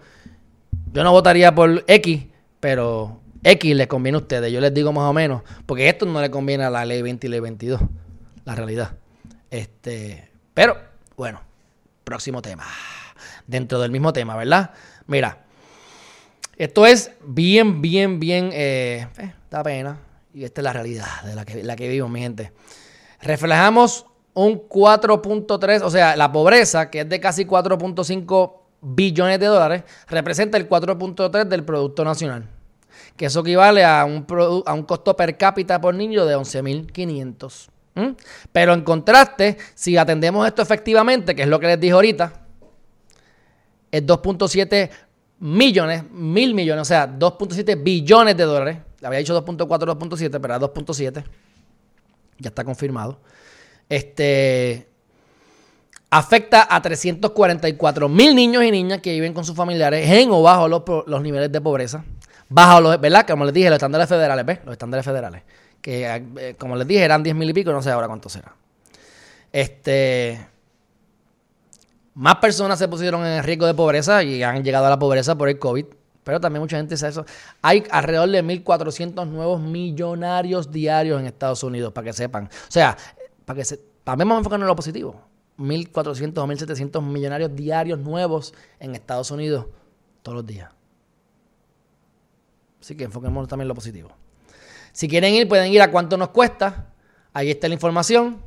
yo no votaría por X, pero X les conviene a ustedes. Yo les digo más o menos, porque esto no le conviene a la ley 20 y ley 22, la realidad. Este, pero, bueno, próximo tema. Dentro del mismo tema, ¿verdad? Mira, esto es bien, bien, bien, eh, eh, da pena. Y esta es la realidad de la que, la que vivimos, mi gente. Reflejamos un 4.3, o sea, la pobreza, que es de casi 4.5 billones de dólares, representa el 4.3 del Producto Nacional que eso equivale a un, a un costo per cápita por niño de 11.500. Pero en contraste, si atendemos esto efectivamente, que es lo que les dije ahorita, es 2.7 millones, mil millones, o sea, 2.7 billones de dólares. Había dicho 2.4, 2.7, pero era 2.7. Ya está confirmado. Este afecta a 344 mil niños y niñas que viven con sus familiares en o bajo los niveles de pobreza bajo los, ¿verdad? Como les dije, los estándares federales, ¿ves? Los estándares federales. Que, eh, como les dije, eran 10 mil y pico, no sé ahora cuánto será. Este. Más personas se pusieron en riesgo de pobreza y han llegado a la pobreza por el COVID. Pero también mucha gente dice eso. Hay alrededor de 1.400 nuevos millonarios diarios en Estados Unidos, para que sepan. O sea, para que se, también vamos a enfocarnos en lo positivo. 1.400 o 1.700 millonarios diarios nuevos en Estados Unidos todos los días. Así que enfoquemos también en lo positivo. Si quieren ir, pueden ir a cuánto nos cuesta. Ahí está la información.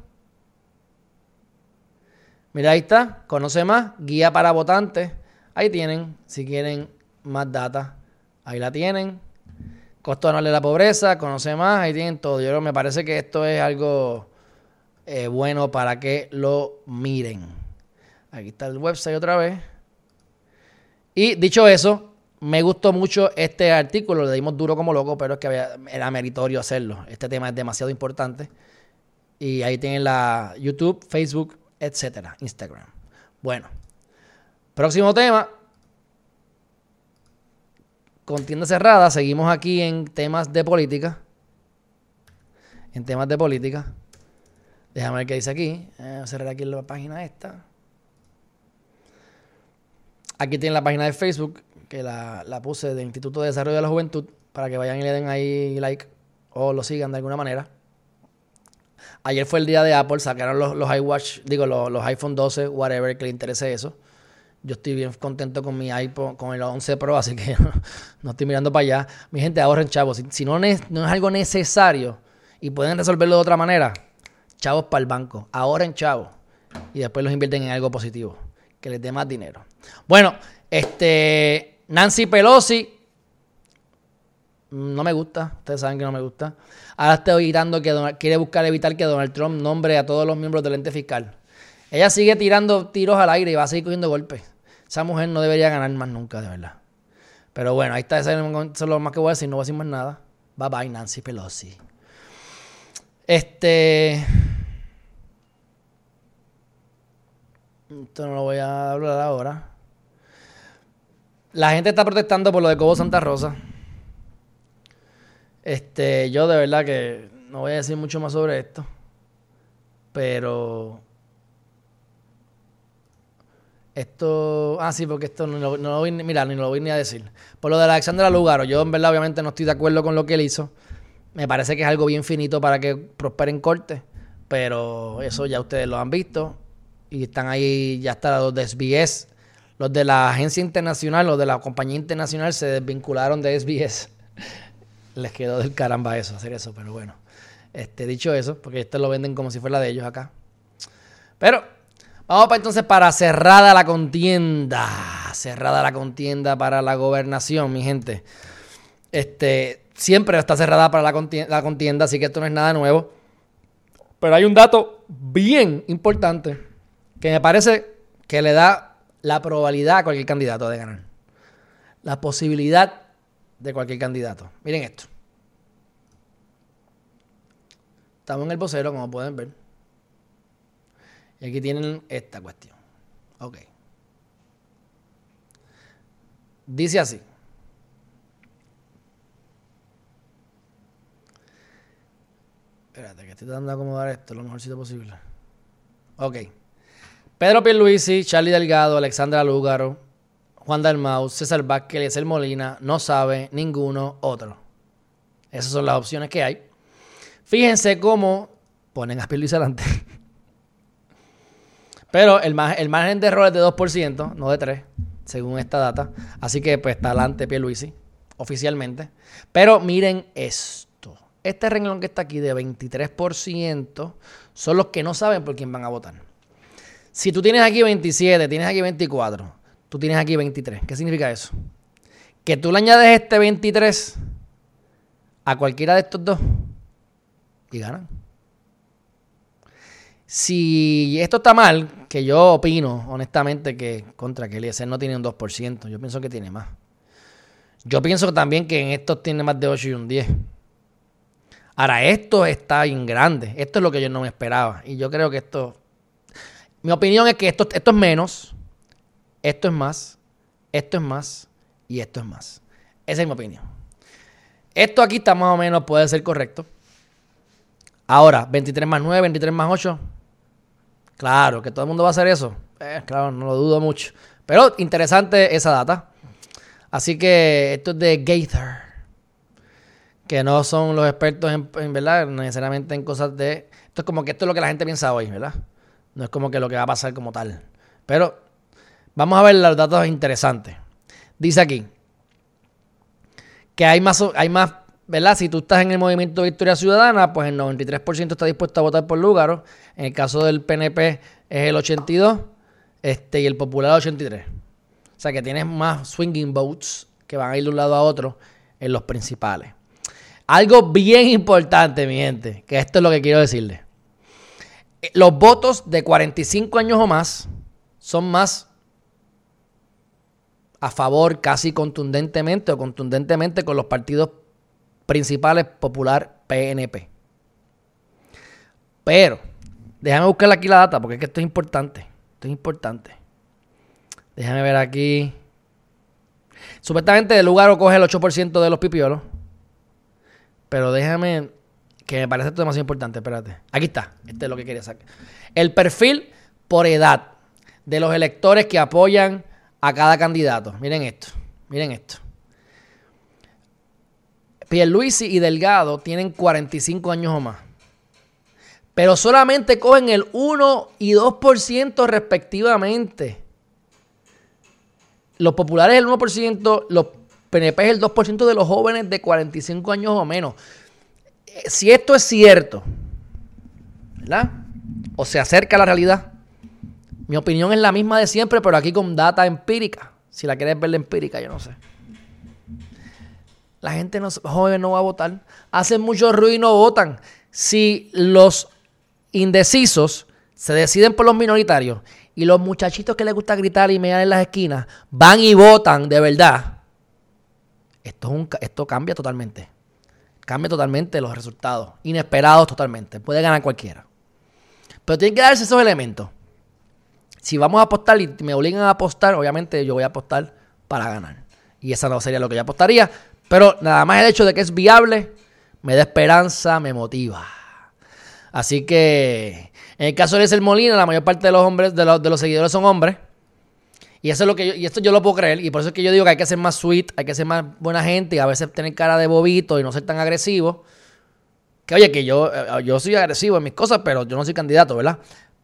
Mira, ahí está. Conoce más. Guía para votantes. Ahí tienen. Si quieren más data, ahí la tienen. Costo anual de la pobreza. Conoce más. Ahí tienen todo. Yo creo, me parece que esto es algo eh, bueno para que lo miren. Aquí está el website otra vez. Y dicho eso, me gustó mucho este artículo, le dimos duro como loco, pero es que era meritorio hacerlo. Este tema es demasiado importante. Y ahí tienen la YouTube, Facebook, etcétera, Instagram. Bueno, próximo tema. Con tienda cerrada, seguimos aquí en temas de política. En temas de política. Déjame ver qué dice aquí. Eh, cerrar aquí la página esta. Aquí tienen la página de Facebook que la, puse de Instituto de Desarrollo de la Juventud para que vayan y le den ahí like o lo sigan de alguna manera. Ayer fue el día de Apple, sacaron los, los iWatch, digo, los, iPhone 12, whatever, que le interese eso. Yo estoy bien contento con mi iPhone, con el 11 Pro, así que no estoy mirando para allá. Mi gente, ahorren chavos. Si, no, es, no es algo necesario y pueden resolverlo de otra manera, chavos para el banco. Ahorren chavos y después los invierten en algo positivo, que les dé más dinero. Bueno, este Nancy Pelosi. No me gusta, ustedes saben que no me gusta. Ahora está evitando que quiere buscar evitar que Donald Trump nombre a todos los miembros del ente fiscal. Ella sigue tirando tiros al aire y va a seguir cogiendo golpes. Esa mujer no debería ganar más nunca, de verdad. Pero bueno, ahí está, eso es lo más que voy a decir, no voy a decir más nada. Bye bye, Nancy Pelosi. Este. esto no lo voy a hablar ahora. La gente está protestando por lo de Cobo Santa Rosa. Este, yo de verdad que no voy a decir mucho más sobre esto. Pero esto. Ah, sí, porque esto no, lo voy. Mira, ni lo voy ni a decir. Por lo de Alexandra Lugaro, yo en verdad, obviamente, no estoy de acuerdo con lo que él hizo. Me parece que es algo bien finito para que prospere en corte. Pero eso ya ustedes lo han visto. Y están ahí, ya está los de. Los de la agencia internacional, los de la compañía internacional se desvincularon de SBS. Les quedó del caramba eso, hacer eso, pero bueno. Este, dicho eso, porque este lo venden como si fuera de ellos acá. Pero Vamos entonces para cerrada la contienda. Cerrada la contienda para la gobernación, mi gente. Este, siempre está cerrada para la contienda, la contienda, así que esto no es nada nuevo. Pero hay un dato bien importante que me parece que le da la probabilidad a cualquier candidato de ganar. La posibilidad de cualquier candidato. Miren esto. Estamos en el vocero, como pueden ver. Y aquí tienen esta cuestión. Ok. Dice así. Espérate, que estoy tratando de acomodar esto lo mejorcito posible. Ok. Pedro Pierluisi, Charlie Delgado, Alexandra Lúgaro, Juan Dalmau, César Vázquez, Eliezer Molina, no sabe ninguno otro. Esas son las opciones que hay. Fíjense cómo ponen a Pierluisi adelante. Pero el, margen de error es de 2%, no de 3%, según esta data. Así que pues está adelante Pierluisi, oficialmente. Pero miren esto. Este renglón que está aquí de 23% son los que no saben por quién van a votar. Si tú tienes aquí 27, tienes aquí 24, tú tienes aquí 23. ¿Qué significa eso? Que tú le añades este 23 a cualquiera de estos dos y ganan. Si esto está mal, que yo opino, honestamente, que contra que Eliezer no tiene un 2%, yo pienso que tiene más. Yo pienso también que en estos tiene más de 8 y un 10. Ahora, esto está bien grande. Esto es lo que yo no me esperaba. Y yo creo que esto. Mi opinión es que esto, es menos, esto es más, esto es más y esto es más. Esa es mi opinión. Esto aquí está más o menos, puede ser correcto. Ahora, 23 más 9, 23 más 8, Claro, que todo el mundo va a hacer eso. Eh, claro, no lo dudo mucho. Pero interesante esa data. Así que esto es de Gaither. Que no son los expertos en, verdad, necesariamente en cosas de. Esto es como que esto es lo que la gente piensa hoy, ¿verdad? No es como que lo que va a pasar como tal. Pero vamos a ver los datos interesantes. Dice aquí que hay más, hay más ¿verdad? Si tú estás en el movimiento Victoria Ciudadana, pues el 93% está dispuesto a votar por Lúgaro. En el caso del PNP es el 82% este, y el Popular el 83%. O sea que tienes más swinging votes que van a ir de un lado a otro en los principales. Algo bien importante, mi gente, que esto es lo que quiero decirles. Los votos de 45 años o más son más a favor casi contundentemente o contundentemente con los partidos principales popular PNP. Pero, déjame buscar aquí la data porque es que esto es importante. Esto es importante. Déjame ver aquí. Supuestamente el lugar coge el 8% de los pipiolos. Pero déjame, que me parece esto demasiado importante. Espérate. Aquí está. Este es lo que quería sacar. El perfil por edad de los electores que apoyan a cada candidato. Miren esto. Miren esto. Pierluisi y Delgado tienen 45 años o más. Pero solamente cogen el 1 y 2% respectivamente. Los populares el 1%, los PNP es el 2% de los jóvenes de 45 años o menos. Si esto es cierto, ¿verdad? O se acerca a la realidad. Mi opinión es la misma de siempre, pero aquí con data empírica. Si la quieres ver la empírica, yo no sé. La gente no, joven no va a votar. Hacen mucho ruido y no votan. Si los indecisos se deciden por los minoritarios y los muchachitos que les gusta gritar y mear en las esquinas van y votan de verdad, esto, esto cambia totalmente. Cambia totalmente los resultados. Inesperados totalmente. Puede ganar cualquiera. Pero tienen que darse esos elementos. si vamos a apostar y me obligan a apostar, obviamente yo voy a apostar para ganar. Y esa no sería lo que yo apostaría. Pero nada más el hecho de que es viable me da esperanza, me motiva. Así que en el caso de ser Molina, la mayor parte de los hombres, de los, de los seguidores son hombres. Y eso es lo que yo, y esto yo lo puedo creer. Y por eso es que yo digo que hay que ser más sweet, hay que ser más buena gente y a veces tener cara de bobito y no ser tan agresivo. Que oye, que yo, eh, yo soy agresivo en mis cosas, pero yo no soy candidato, ¿verdad?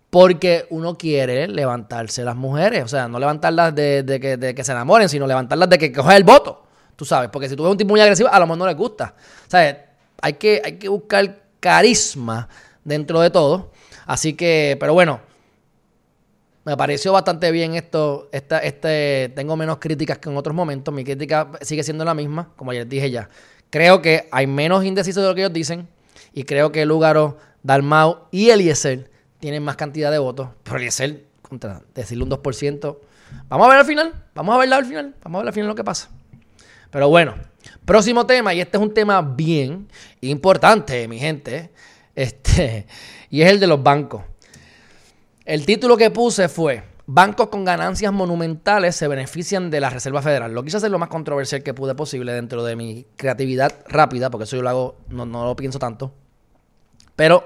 Porque uno quiere levantarse las mujeres. O sea, no levantarlas de, que, de que, se enamoren, sino levantarlas de que coja el voto. Tú sabes, porque si tú ves un tipo muy agresivo, a lo mejor no les gusta. O sea, hay que, hay que buscar carisma dentro de todo. Así que, pero bueno, me pareció bastante bien esto. Este, tengo menos críticas que en otros momentos. Mi crítica sigue siendo la misma, como ayer dije ya. Creo que hay menos indecisos de lo que ellos dicen. Y creo que Lugaro, Dalmau y Eliezer tienen más cantidad de votos. Pero Eliezer, contra decirle un 2%. Vamos a ver al final. Vamos a verlo al final. Vamos a ver al final lo que pasa. Pero bueno, próximo tema. Y este es un tema bien importante, mi gente. Este, y es el de los bancos. El título que puse fue Bancos con ganancias monumentales se benefician de la Reserva Federal. Lo quise hacer lo más controversial que pude posible dentro de mi creatividad rápida, porque eso yo lo hago, no, lo pienso tanto. Pero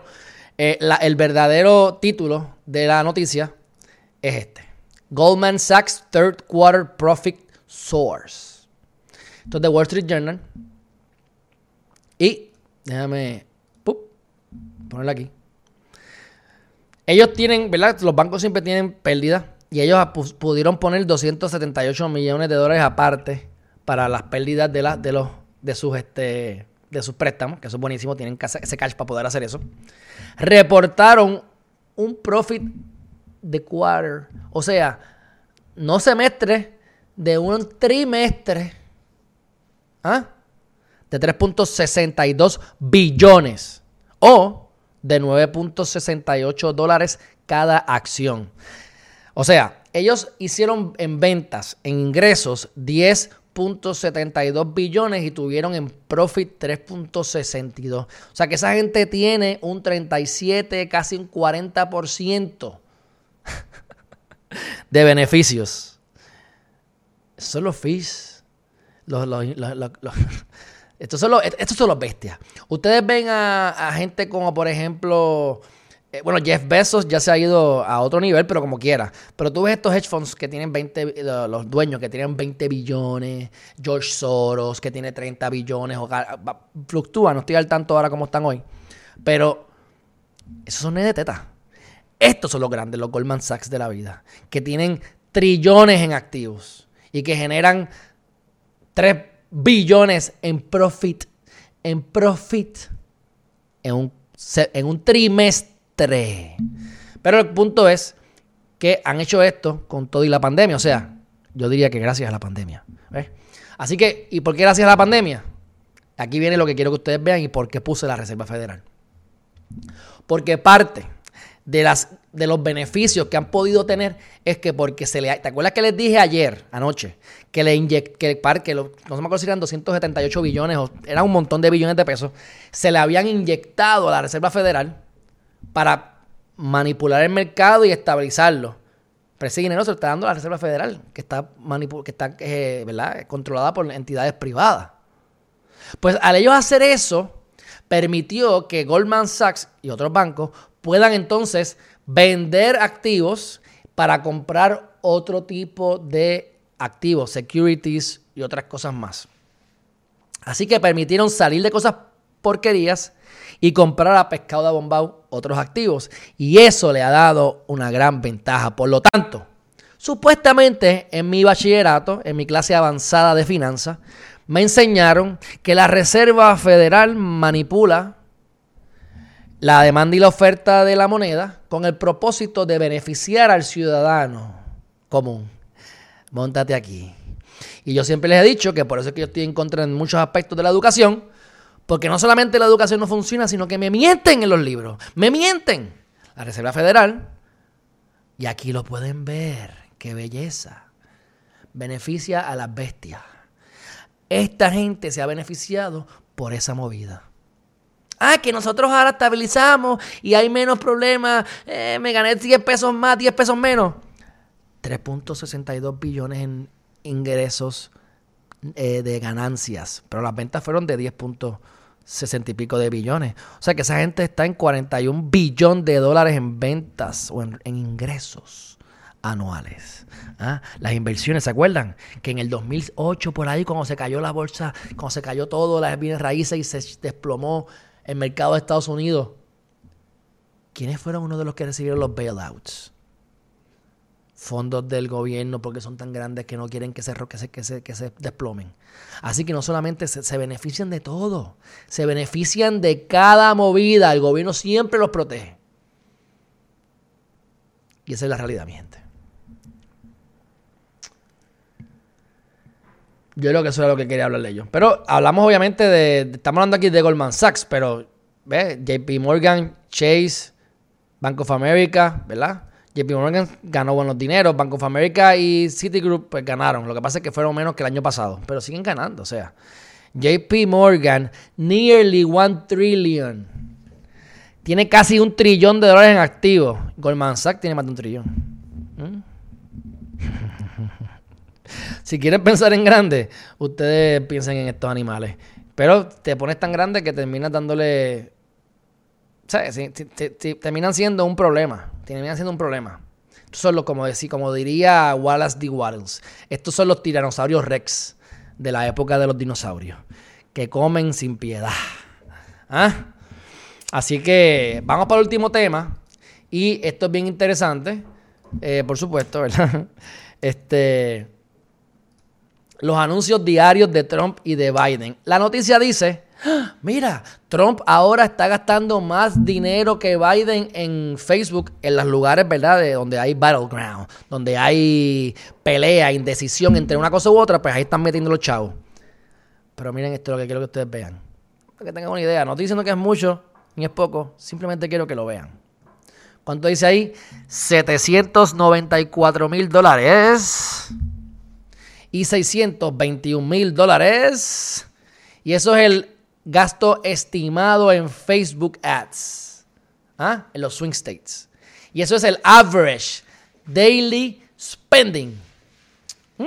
eh, el verdadero título de la noticia es este. Goldman Sachs Third Quarter Profit Source. Esto es de Wall Street Journal. Y déjame ponerlo aquí. Ellos tienen, ¿verdad? Los bancos siempre tienen pérdidas y ellos pudieron poner 278 millones de dólares aparte para las pérdidas de, de, los, de, sus, este, de sus préstamos, que eso es buenísimo, tienen ese cash para poder hacer eso. Reportaron un profit de quarter, o sea, no semestre, de un trimestre, ¿ah? de 3.62 billones. O de 9.68 dólares cada acción. O sea, ellos hicieron en ventas, en ingresos, 10.72 billones y tuvieron en profit 3.62. O sea que esa gente tiene un 37, casi un 40% de beneficios. Son los fees. Los, los, estos son los, estos son los bestias. Ustedes ven a, gente como, por ejemplo, eh, bueno, Jeff Bezos ya se ha ido a otro nivel, pero como quiera. Pero tú ves estos hedge funds que tienen 20, los dueños que tienen 20 billones, George Soros que tiene 30 billones, o, fluctúa, no estoy al tanto ahora como están hoy. Pero esos son de teta. Estos son los grandes, los Goldman Sachs de la vida, que tienen trillones en activos y que generan 3 billones en profit, en profit, en un, en un trimestre. Pero el punto es que han hecho esto con todo y la pandemia. O sea, yo diría que gracias a la pandemia. Así que, ¿y por qué gracias a la pandemia? Aquí viene lo que quiero que ustedes vean y por qué puse la Reserva Federal. Porque parte de, las, de los beneficios que han podido tener es que porque se le... ¿Te acuerdas que les dije ayer, anoche, que le que, que no se me acuerdo si eran 278 billones o era un montón de billones de pesos, se le habían inyectado a la Reserva Federal para manipular el mercado y estabilizarlo. Pero ese dinero se lo está dando la Reserva Federal, que está, que está eh, ¿verdad? controlada por entidades privadas. Pues al ellos hacer eso, permitió que Goldman Sachs y otros bancos puedan entonces vender activos para comprar otro tipo de activos, securities y otras cosas más. Así que permitieron salir de cosas porquerías y comprar a pescado de bombao otros activos. Y eso le ha dado una gran ventaja. Por lo tanto, supuestamente en mi bachillerato, en mi clase avanzada de finanzas, me enseñaron que la Reserva Federal manipula la demanda y la oferta de la moneda con el propósito de beneficiar al ciudadano común. Móntate aquí. Y yo siempre les he dicho que por eso es que yo estoy en contra en muchos aspectos de la educación, porque no solamente la educación no funciona, sino que me mienten en los libros. Me mienten. La Reserva Federal, y aquí lo pueden ver, qué belleza, beneficia a las bestias. Esta gente se ha beneficiado por esa movida. Ah, que nosotros ahora estabilizamos y hay menos problemas. Eh, me gané 10 pesos más, 10 pesos menos. 3.62 billones en ingresos eh, de ganancias, pero las ventas fueron de 10.60 y pico de billones. O sea que esa gente está en 41 billones de dólares en ventas o en, ingresos anuales. ¿ah? Las inversiones, ¿se acuerdan? Que en el 2008, por ahí, cuando se cayó la bolsa, cuando se cayó todo, las bienes raíces y se desplomó el mercado de Estados Unidos, ¿quiénes fueron uno de los que recibieron los bailouts? fondos del gobierno porque son tan grandes que no quieren que se, que se, que se, que se desplomen. Así que no solamente se, benefician de todo, se benefician de cada movida. El gobierno siempre los protege. Y esa es la realidad, mi gente. Yo creo que eso era lo que quería hablar de ellos. Pero hablamos obviamente de, estamos hablando aquí de Goldman Sachs, pero ¿ves? JP Morgan, Chase, Bank of America, ¿verdad? JP Morgan ganó buenos dineros, Bank of America y Citigroup pues, ganaron. Lo que pasa es que fueron menos que el año pasado, pero siguen ganando. O sea, JP Morgan, nearly one trillion. Tiene casi un trillón de dólares en activos. Goldman Sachs tiene más de un trillón. ¿Mm? Si quieren pensar en grande, ustedes piensen en estos animales. Pero te pones tan grande que terminas dándole sea, terminan siendo un problema. Terminan siendo un problema. Estos son los, como, decir, como diría Wallace D. Waddles, estos son los tiranosaurios rex de la época de los dinosaurios, que comen sin piedad. ¿Ah? Así que vamos para el último tema. Y esto es bien interesante, eh, por supuesto, ¿verdad? Este, los anuncios diarios de Trump y de Biden. La noticia dice Mira, Trump ahora está gastando más dinero que Biden en Facebook, en los lugares, ¿verdad? De donde hay battleground, donde hay pelea, indecisión entre una cosa u otra, pues ahí están metiendo los chavos. Pero miren esto es lo que quiero que ustedes vean. Para que tengan una idea. No estoy diciendo que es mucho ni es poco, simplemente quiero que lo vean. ¿Cuánto dice ahí? 794 mil dólares. Y 621 mil dólares. Y eso es el gasto estimado en Facebook Ads, ¿ah? en los swing states. Y eso es el average daily spending. ¿Mm?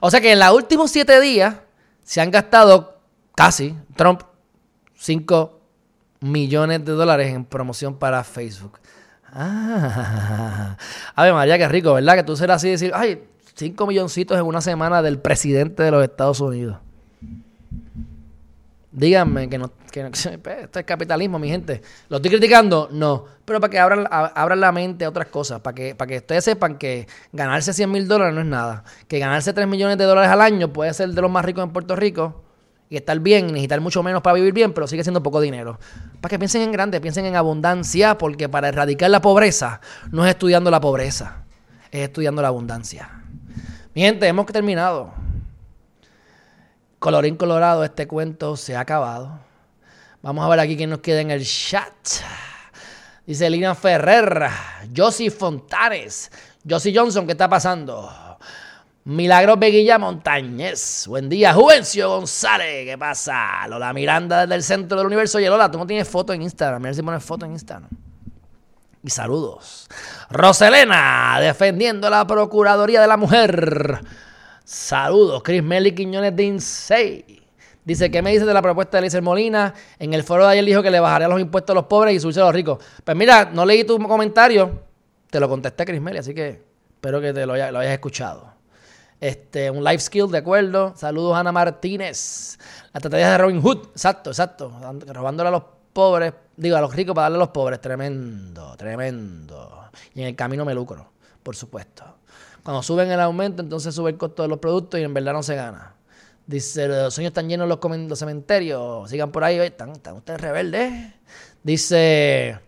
O sea que en los últimos siete días se han gastado casi, Trump, 5 millones de dólares en promoción para Facebook. Ah, a ver, María, qué rico, ¿verdad? Que tú serás así decir, ay, 5 milloncitos en una semana del presidente de los Estados Unidos. Díganme que no, que esto es capitalismo, mi gente. ¿Lo estoy criticando? No. Pero para que abran, abran la mente a otras cosas, para que, para que ustedes sepan que ganarse 100 mil dólares no es nada. Que ganarse 3 millones de dólares al año puede ser de los más ricos en Puerto Rico y estar bien, necesitar mucho menos para vivir bien, pero sigue siendo poco dinero. Para que piensen en grande, piensen en abundancia, porque para erradicar la pobreza no es estudiando la pobreza, es estudiando la abundancia. Gente, hemos terminado. Colorín colorado, este cuento se ha acabado. Vamos a ver aquí quién nos queda en el chat. Dice Lina Ferrer, Josie Fontanes, Josie Johnson, ¿qué está pasando? Milagros Beguilla Montañez. Buen día, Juvencio González. ¿Qué pasa? Lola Miranda desde el centro del universo. Oye, Lola, tú no tienes foto en Instagram. Mira si pones foto en Instagram. Y saludos. Roselena, defendiendo la Procuraduría de la Mujer. Saludos, Chris Meli Quiñones de Insei. Dice, ¿qué me dices de la propuesta de Eliezer Molina? En el foro de ayer dijo que le bajaría los impuestos a los pobres y subirse a los ricos. Pues mira, no leí tu comentario. Te lo contesté, Chris Meli, así que espero que te lo, hayas escuchado. Este, un life skill, de acuerdo. Saludos, Ana Martínez. La estrategia de Robin Hood. Exacto, exacto. Robándole a los pobres, digo, a los ricos para darle a los pobres. Tremendo, tremendo. Y en el camino me lucro, por supuesto. Cuando suben el aumento, entonces sube el costo de los productos y en verdad no se gana. Dice, los sueños están llenos los, los cementerios. Sigan por ahí, están, ustedes rebeldes. Dice,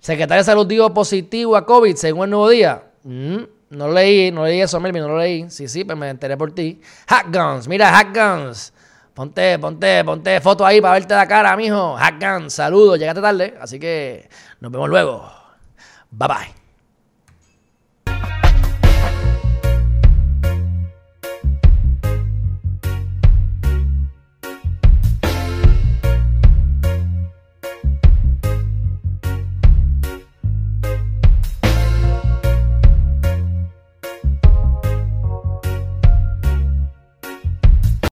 secretario de Salud dijo positivo a COVID según el nuevo día. Mm, no leí, no leí eso, Melvin, no lo leí. Sí, sí, pues me enteré por ti. Hack Guns, mira, Hack Guns. Ponte, ponte, ponte foto ahí para verte la cara, mijo. Hack Guns, saludos, llegaste tarde, así que nos vemos luego. Bye bye.